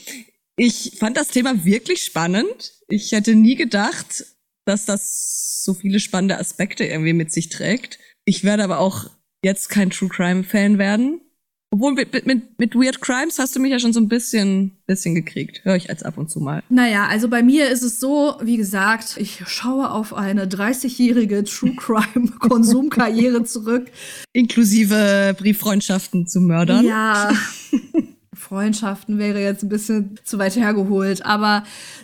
Ich fand das Thema wirklich spannend. Ich hätte nie gedacht, dass das so viele spannende Aspekte irgendwie mit sich trägt. Ich werde aber auch jetzt kein True Crime Fan werden. Obwohl mit, mit, mit Weird Crimes hast du mich ja schon so ein bisschen, bisschen gekriegt. Höre ich als ab und zu mal. Naja, also bei mir ist es so, wie gesagt, ich schaue auf eine 30-jährige True Crime-Konsumkarriere zurück. Inklusive Brieffreundschaften zu Mördern. Ja. Freundschaften wäre jetzt ein bisschen zu weit hergeholt. Aber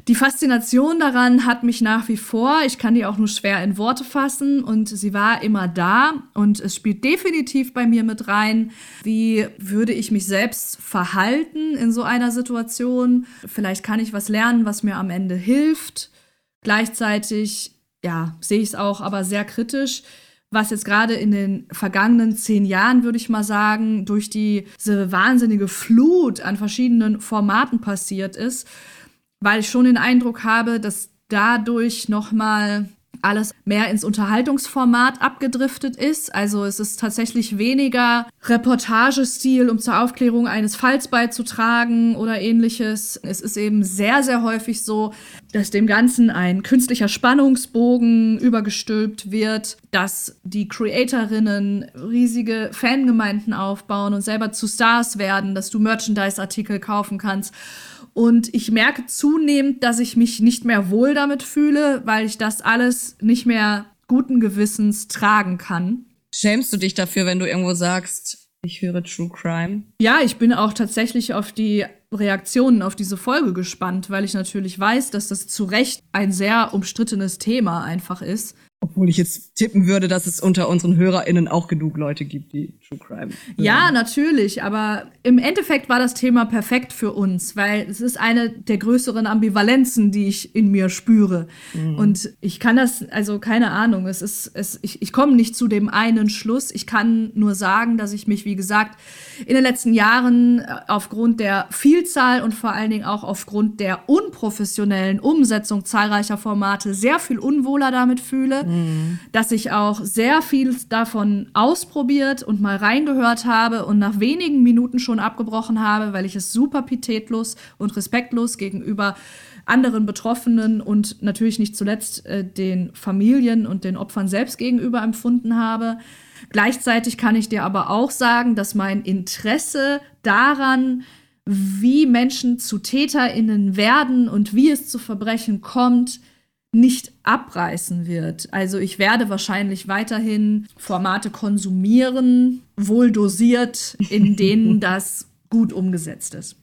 die Faszination daran hat mich nach wie vor. Ich kann die auch nur schwer in Worte fassen und sie war immer da und es spielt definitiv bei mir mit rein. Wie würde ich mich selbst verhalten in so einer Situation? Vielleicht kann ich was lernen, was mir am Ende hilft. Gleichzeitig, ja, sehe ich es auch aber sehr kritisch was jetzt gerade in den vergangenen zehn Jahren, würde ich mal sagen, durch diese wahnsinnige Flut an verschiedenen Formaten passiert ist, weil ich schon den Eindruck habe, dass dadurch nochmal alles mehr ins Unterhaltungsformat abgedriftet ist. Also es ist tatsächlich weniger Reportagestil, um zur Aufklärung eines Falls beizutragen oder ähnliches. Es ist eben sehr, sehr häufig so, dass dem Ganzen ein künstlicher Spannungsbogen übergestülpt wird, dass die Creatorinnen riesige Fangemeinden aufbauen und selber zu Stars werden, dass du Merchandise-Artikel kaufen kannst und ich merke zunehmend, dass ich mich nicht mehr wohl damit fühle, weil ich das alles nicht mehr guten Gewissens tragen kann. Schämst du dich dafür, wenn du irgendwo sagst, ich höre True Crime? Ja, ich bin auch tatsächlich auf die Reaktionen auf diese Folge gespannt, weil ich natürlich weiß, dass das zu Recht ein sehr umstrittenes Thema einfach ist. Obwohl ich jetzt tippen würde, dass es unter unseren HörerInnen auch genug Leute gibt, die True Crime. Ja, natürlich. Aber im Endeffekt war das Thema perfekt für uns, weil es ist eine der größeren Ambivalenzen, die ich in mir spüre. Mhm. Und ich kann das, also keine Ahnung, es ist, es, ich, ich komme nicht zu dem einen Schluss. Ich kann nur sagen, dass ich mich, wie gesagt, in den letzten Jahren äh, aufgrund der Vielzahl und vor allen Dingen auch aufgrund der unprofessionellen Umsetzung zahlreicher Formate sehr viel unwohler damit fühle. Mhm dass ich auch sehr viel davon ausprobiert und mal reingehört habe und nach wenigen Minuten schon abgebrochen habe, weil ich es super pitätlos und respektlos gegenüber anderen Betroffenen und natürlich nicht zuletzt äh, den Familien und den Opfern selbst gegenüber empfunden habe. Gleichzeitig kann ich dir aber auch sagen, dass mein Interesse daran, wie Menschen zu Täterinnen werden und wie es zu Verbrechen kommt, nicht abreißen wird. Also ich werde wahrscheinlich weiterhin Formate konsumieren, wohl dosiert, in denen das gut umgesetzt ist.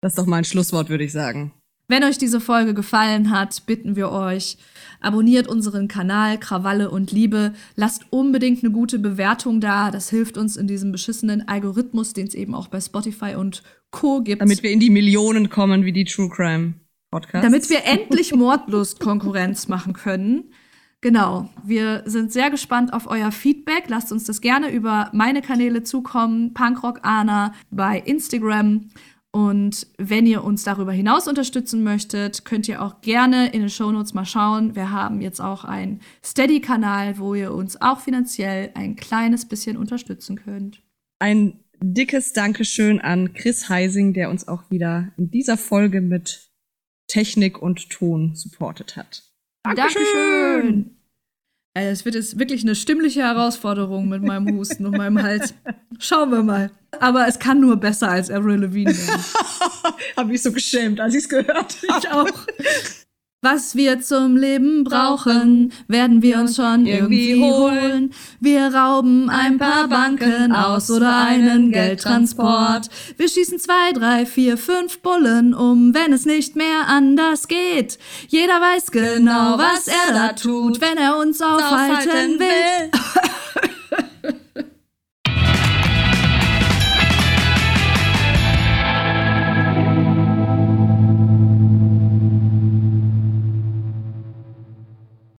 Das ist doch mal ein Schlusswort, würde ich sagen. Wenn euch diese Folge gefallen hat, bitten wir euch, abonniert unseren Kanal Krawalle und Liebe, lasst unbedingt eine gute Bewertung da, das hilft uns in diesem beschissenen Algorithmus, den es eben auch bei Spotify und Co gibt. Damit wir in die Millionen kommen wie die True Crime. Podcast. Damit wir endlich Mordlust-Konkurrenz machen können. Genau, wir sind sehr gespannt auf euer Feedback. Lasst uns das gerne über meine Kanäle zukommen, Punkrock Anna bei Instagram. Und wenn ihr uns darüber hinaus unterstützen möchtet, könnt ihr auch gerne in den Shownotes mal schauen. Wir haben jetzt auch einen Steady-Kanal, wo ihr uns auch finanziell ein kleines bisschen unterstützen könnt. Ein dickes Dankeschön an Chris Heising, der uns auch wieder in dieser Folge mit Technik und Ton supportet hat. Dankeschön. Dankeschön. Es wird jetzt wirklich eine stimmliche Herausforderung mit meinem Husten und meinem Hals. Schauen wir mal. Aber es kann nur besser als Avril Lavigne werden. Hab mich so geschämt, als ich es gehört habe. Ich auch. Was wir zum Leben brauchen, werden wir uns schon irgendwie holen. Wir rauben ein paar Banken aus oder einen Geldtransport. Wir schießen zwei, drei, vier, fünf Bullen um, wenn es nicht mehr anders geht. Jeder weiß genau, was er da tut, wenn er uns aufhalten will.